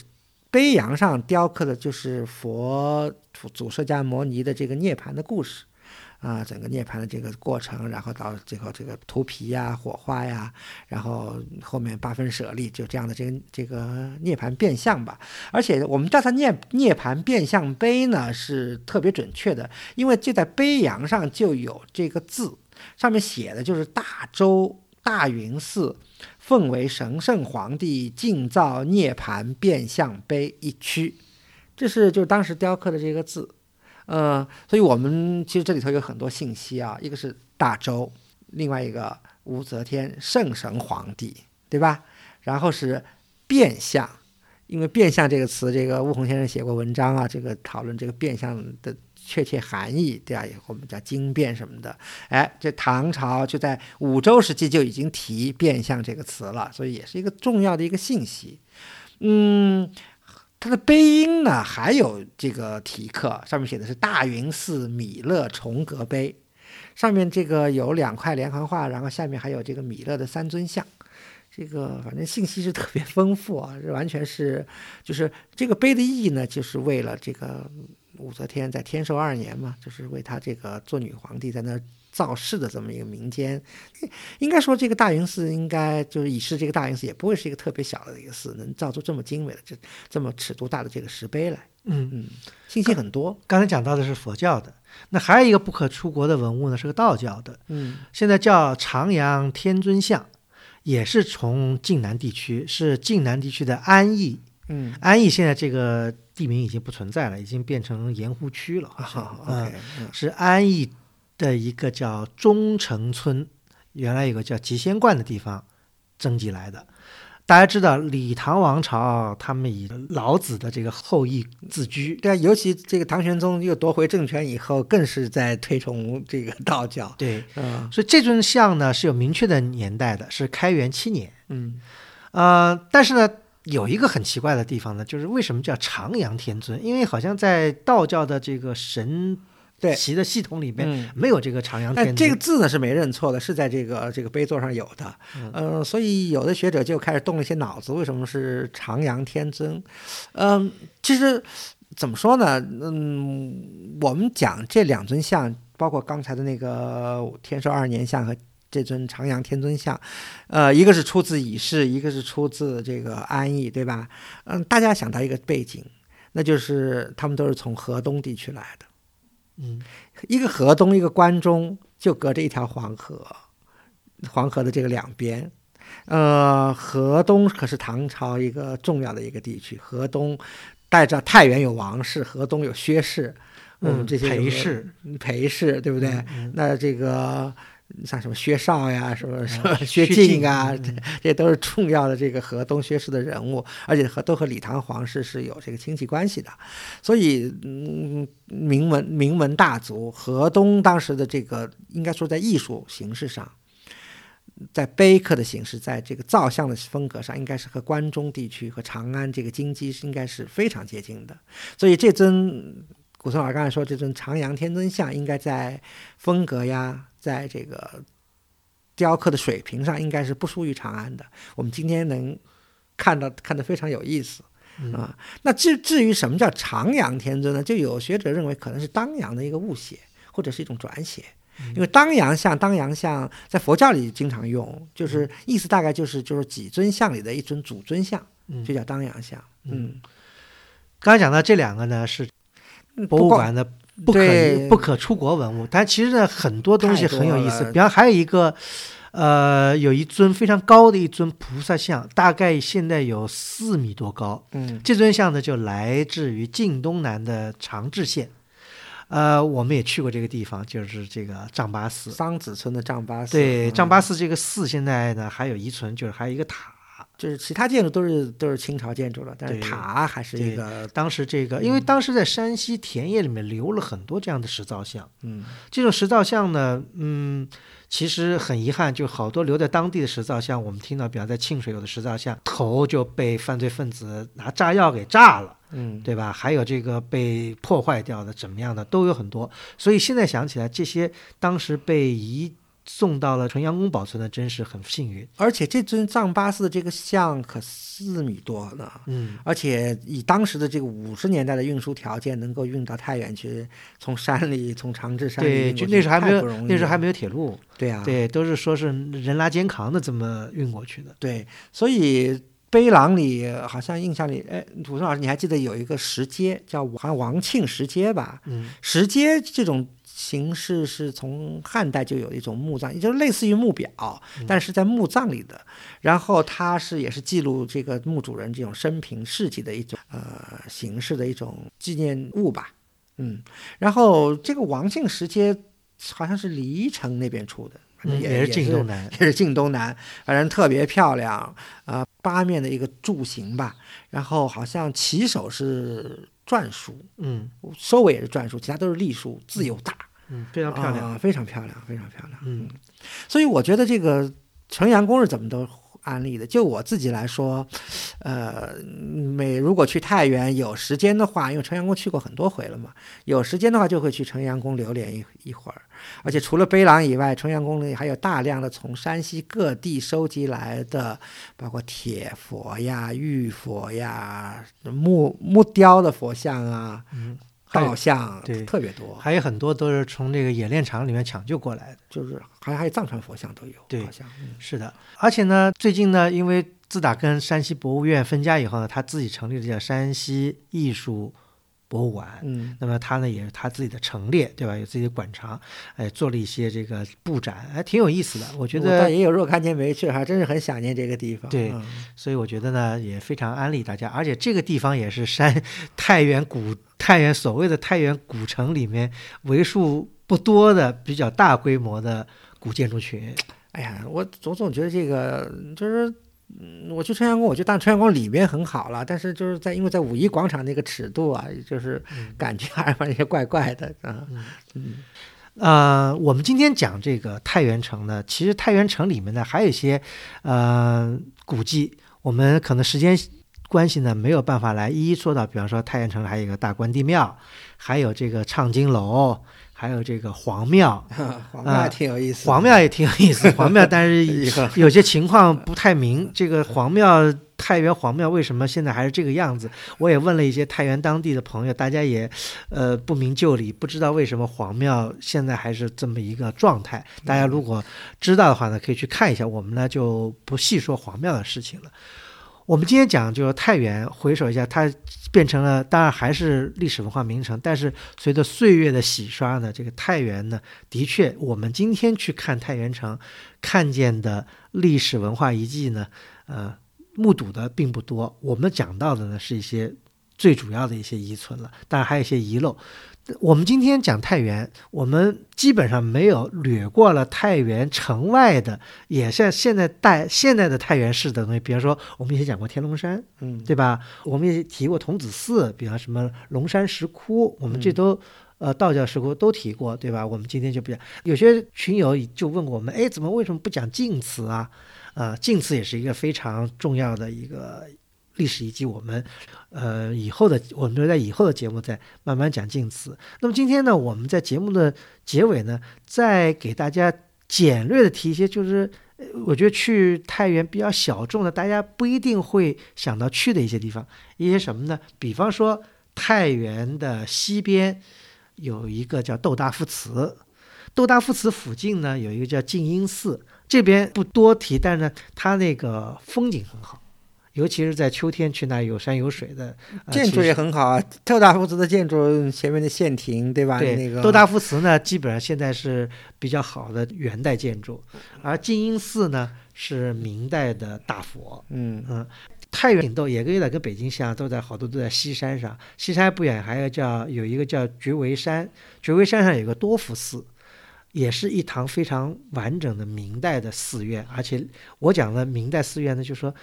碑阳上雕刻的就是佛祖祖释迦摩尼的这个涅盘的故事。啊、整个涅槃的这个过程，然后到最后这个涂皮呀、火花呀，然后后面八分舍利，就这样的这个这个涅槃变相吧。而且我们叫它涅涅盘变相碑呢，是特别准确的，因为就在碑阳上就有这个字，上面写的就是大周大云寺奉为神圣皇帝敬造涅槃变相碑一区，这是就是当时雕刻的这个字。呃，所以我们其实这里头有很多信息啊，一个是大周，另外一个武则天圣神皇帝，对吧？然后是变相，因为变相这个词，这个吴宏先生写过文章啊，这个讨论这个变相的确切含义，对吧？我们叫经变什么的。哎，这唐朝就在武周时期就已经提变相这个词了，所以也是一个重要的一个信息。嗯。它的碑音呢，还有这个题刻，上面写的是大云寺米勒重阁碑，上面这个有两块连环画，然后下面还有这个米勒的三尊像。这个反正信息是特别丰富啊，这完全是就是这个碑的意义呢，就是为了这个武则天在天寿二年嘛，就是为她这个做女皇帝在那造势的这么一个民间。应该说，这个大云寺应该就是已是这个大云寺也不会是一个特别小的一个寺，能造出这么精美的这这么尺度大的这个石碑来。嗯，嗯，信息很多。刚才讲到的是佛教的，那还有一个不可出国的文物呢，是个道教的，嗯现在叫长阳天尊像，也是从晋南地区，是晋南地区的安邑。嗯，安邑现在这个地名已经不存在了，已经变成盐湖区了。好嗯，OK，嗯是安邑的一个叫中城村，原来有个叫集仙观的地方征集来的。大家知道，李唐王朝他们以老子的这个后裔自居，对啊，尤其这个唐玄宗又夺回政权以后，更是在推崇这个道教。对，嗯所以这尊像呢是有明确的年代的，是开元七年。嗯呃，但是呢，有一个很奇怪的地方呢，就是为什么叫长阳天尊？因为好像在道教的这个神对奇的系统里面嗯。没有这个长阳天尊。但这个字呢是没认错的，是在这个这个碑座上有的。嗯呃，所以有的学者就开始动了一些脑子，为什么是长阳天尊？嗯、其实怎么说呢？嗯，我们讲这两尊像，包括刚才的那个天寿二年像和这尊长阳天尊像，呃，一个是出自乙氏，一个是出自这个安邑，对吧？嗯，大家想到一个背景，那就是他们都是从河东地区来的。嗯一个河东，一个关中，就隔着一条黄河，黄河的这个两边。呃，河东可是唐朝一个重要的一个地区，河东带着太原有王氏，河东有薛氏，嗯这些裴氏，裴氏，对不对？嗯那这个像什么薛绍呀，什么什么薛薛敬啊，嗯这这都是重要的这个河东薛氏的人物，而且和都和李唐皇室是有这个亲戚关系的，所以嗯，名门名门大族，河东当时的这个应该说在艺术形式上。在碑刻的形式，在这个造像的风格上，应该是和关中地区和长安这个京畿是应该是非常接近的。所以这尊古松老师刚才说，这尊长阳天尊像应该在风格呀，在这个雕刻的水平上，应该是不输于长安的。我们今天能看到看得非常有意思。嗯啊，那至至于什么叫长阳天尊呢？就有学者认为可能是当阳的一个误写，或者是一种转写。因为当阳像，当阳像在佛教里经常用，就是意思大概就是就是几尊像里的一尊主尊像，嗯就叫当阳像。嗯，刚才讲到这两个呢是博物馆的不可对不可出国文物，但其实呢很多东西很有意思。比方还有一个，呃，有一尊非常高的一尊菩萨像，大概现在有四米多高。嗯这尊像呢就来自于晋东南的长治县。呃，我们也去过这个地方，就是这个丈八寺。桑梓村的丈八寺，对，嗯丈八寺这个寺现在呢还有遗存，就是还有一个塔。就是其他建筑都是都是清朝建筑了，但是塔还是一个当时这个，因为当时在山西田野里面留了很多这样的石造像。嗯这种石造像呢，嗯，其实很遗憾，就好多留在当地的石造像，我们听到，比方在沁水有的石造像，头就被犯罪分子拿炸药给炸了，嗯对吧？还有这个被破坏掉的，怎么样的都有很多。所以现在想起来，这些当时被移送到了纯阳宫保存的，真是很幸运。而且这尊藏八寺的这个像可四米多呢，嗯，而且以当时的这个五十年代的运输条件，能够运到太原去，从山里从长治山里对，就那时候还没有那时候还没有铁路，对啊，对，都是说是人拉肩扛的这么运过去的。对，所以碑廊里好像印象里，哎，土生老师，你还记得有一个石阶叫好像王庆石阶吧？嗯石阶这种形式是从汉代就有一种墓葬，也就是类似于墓表，但是在墓葬里的。然后它是也是记录这个墓主人这种生平事迹的一种呃形式的一种纪念物吧。嗯，然后这个王庆石阶好像是黎城那边出的，嗯，也也是晋东南。也是晋东南，反正特别漂亮啊、八面的一个柱形吧，然后好像起手是篆书，嗯收尾也是篆书，其他都是隶书，字又大，嗯，非常漂亮。啊非常漂亮，非常漂亮。嗯所以我觉得这个纯阳宫是怎么都安利的。就我自己来说，呃，每如果去太原有时间的话，因为纯阳宫去过很多回了嘛，有时间的话就会去纯阳宫留连一一会儿。而且除了碑廊以外，重阳宫里还有大量的从山西各地收集来的，包括铁佛呀、玉佛呀、木木雕的佛像啊、嗯，还有道像，对特别多。还有很多都是从这个冶炼厂里面抢救过来的。就是好像还有藏传佛像都有，对好像。嗯是的，而且呢，最近呢，因为自打跟山西博物院分家以后呢，他自己成立了叫山西艺术博物馆。嗯那么他呢也是他自己的陈列，对吧？有自己的馆藏，哎，做了一些这个布展，还挺有意思的。我觉得，也有若干年没去，还真是很想念这个地方。对嗯所以我觉得呢也非常安利大家。而且这个地方也是山 太原古太原所谓的太原古城里面为数不多的比较大规模的古建筑群。哎呀，我总总觉得这个就是。嗯，我去春阳宫，我觉得当然春阳宫里面很好了，但是就是在因为在五一广场那个尺度啊，就是嗯感觉还是有些怪怪的啊。嗯呃，我们今天讲这个太原城呢，其实太原城里面呢还有一些呃古迹，我们可能时间关系呢没有办法来一一说到。比方说太原城还有一个大关帝庙，还有这个畅经楼，还有这个皇庙。皇庙挺有意思的，皇庙也挺有意思，皇庙但是 有些情况不太明。这个皇庙太原皇庙为什么现在还是这个样子？我也问了一些太原当地的朋友，大家也呃不明就里，不知道为什么皇庙现在还是这么一个状态。大家如果知道的话呢，可以去看一下。我们呢就不细说皇庙的事情了。我们今天讲就是太原，回首一下，它变成了，当然还是历史文化名城，但是随着岁月的洗刷呢，这个太原呢，的确，我们今天去看太原城，看见的历史文化遗迹呢，呃，目睹的并不多。我们讲到的呢，是一些最主要的一些遗存了，当然还有一些遗漏。我们今天讲太原，我们基本上没有掠过了太原城外的，也像现在代现在的太原市的东西，比方说我们也讲过天龙山，嗯，对吧？我们也提过童子寺，比方什么龙山石窟，我们这都、呃道教石窟都提过，对吧？我们今天就不讲。有些群友就问过我们，哎，怎么为什么不讲晋祠啊？啊、晋祠也是一个非常重要的一个历史遗迹，我们呃以后的我们就在以后的节目再慢慢讲晋祠。那么今天呢，我们在节目的结尾呢，再给大家简略的提一些，就是我觉得去太原比较小众的，大家不一定会想到去的一些地方，一些什么呢？比方说太原的西边有一个叫窦大夫祠，窦大夫祠附近呢有一个叫静音寺，这边不多提，但是呢，它那个风景很好。尤其是在秋天去那有山有水的，呃建筑也很好啊。特大夫祠的建筑前面的县亭，对吧？对，那个窦大夫祠呢，基本上现在是比较好的元代建筑，而静音寺呢是明代的大佛。嗯嗯，太原都也跟有点跟北京像，都在好多都在西山上。西山不远还有叫有一个叫觉维山，觉维山上有个多福寺，也是一堂非常完整的明代的寺院。而且我讲的明代寺院呢，就是说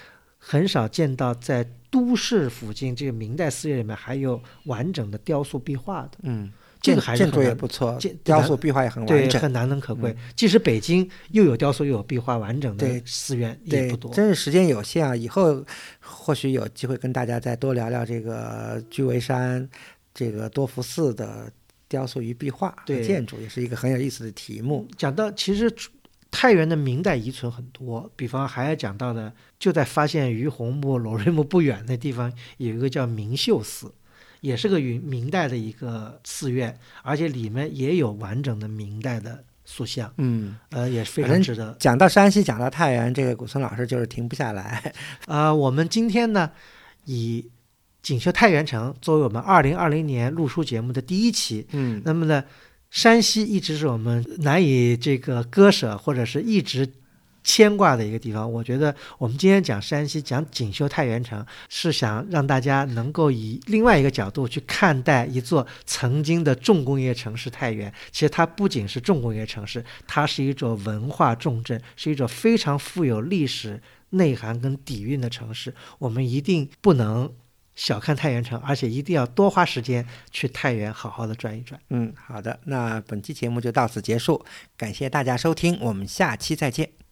很少见到在都市附近这个明代寺院里面还有完整的雕塑壁画的。嗯，这个建建筑也不错，雕塑壁画也很完对，整。很难能可贵。即使北京又有雕塑又有壁画，完整的寺院也不，多。真是时间有限啊！以后或许有机会跟大家再多聊聊这个居维山、这个多福寺的雕塑与壁画和对建筑，也是一个很有意思的题目。讲到其实太原的明代遗存很多，比方还要讲到的，就在发现于洪墓、罗瑞墓不远的地方，有一个叫明秀寺，也是个明明代的一个寺院，而且里面也有完整的明代的塑像，嗯，呃，也是非常值得。讲到山西，讲到太原，这个古村老师就是停不下来。呃，我们今天呢，以锦绣太原城作为我们二零二零年录书节目的第一期，嗯那么呢，山西一直是我们难以这个割舍，或者是一直牵挂的一个地方。我觉得我们今天讲山西，讲锦绣太原城，是想让大家能够以另外一个角度去看待一座曾经的重工业城市太原。其实它不仅是重工业城市，它是一座文化重镇，是一座非常富有历史内涵跟底蕴的城市。我们一定不能。小看太原城，而且一定要多花时间去太原好好的转一转。嗯，好的，那本期节目就到此结束，感谢大家收听，我们下期再见。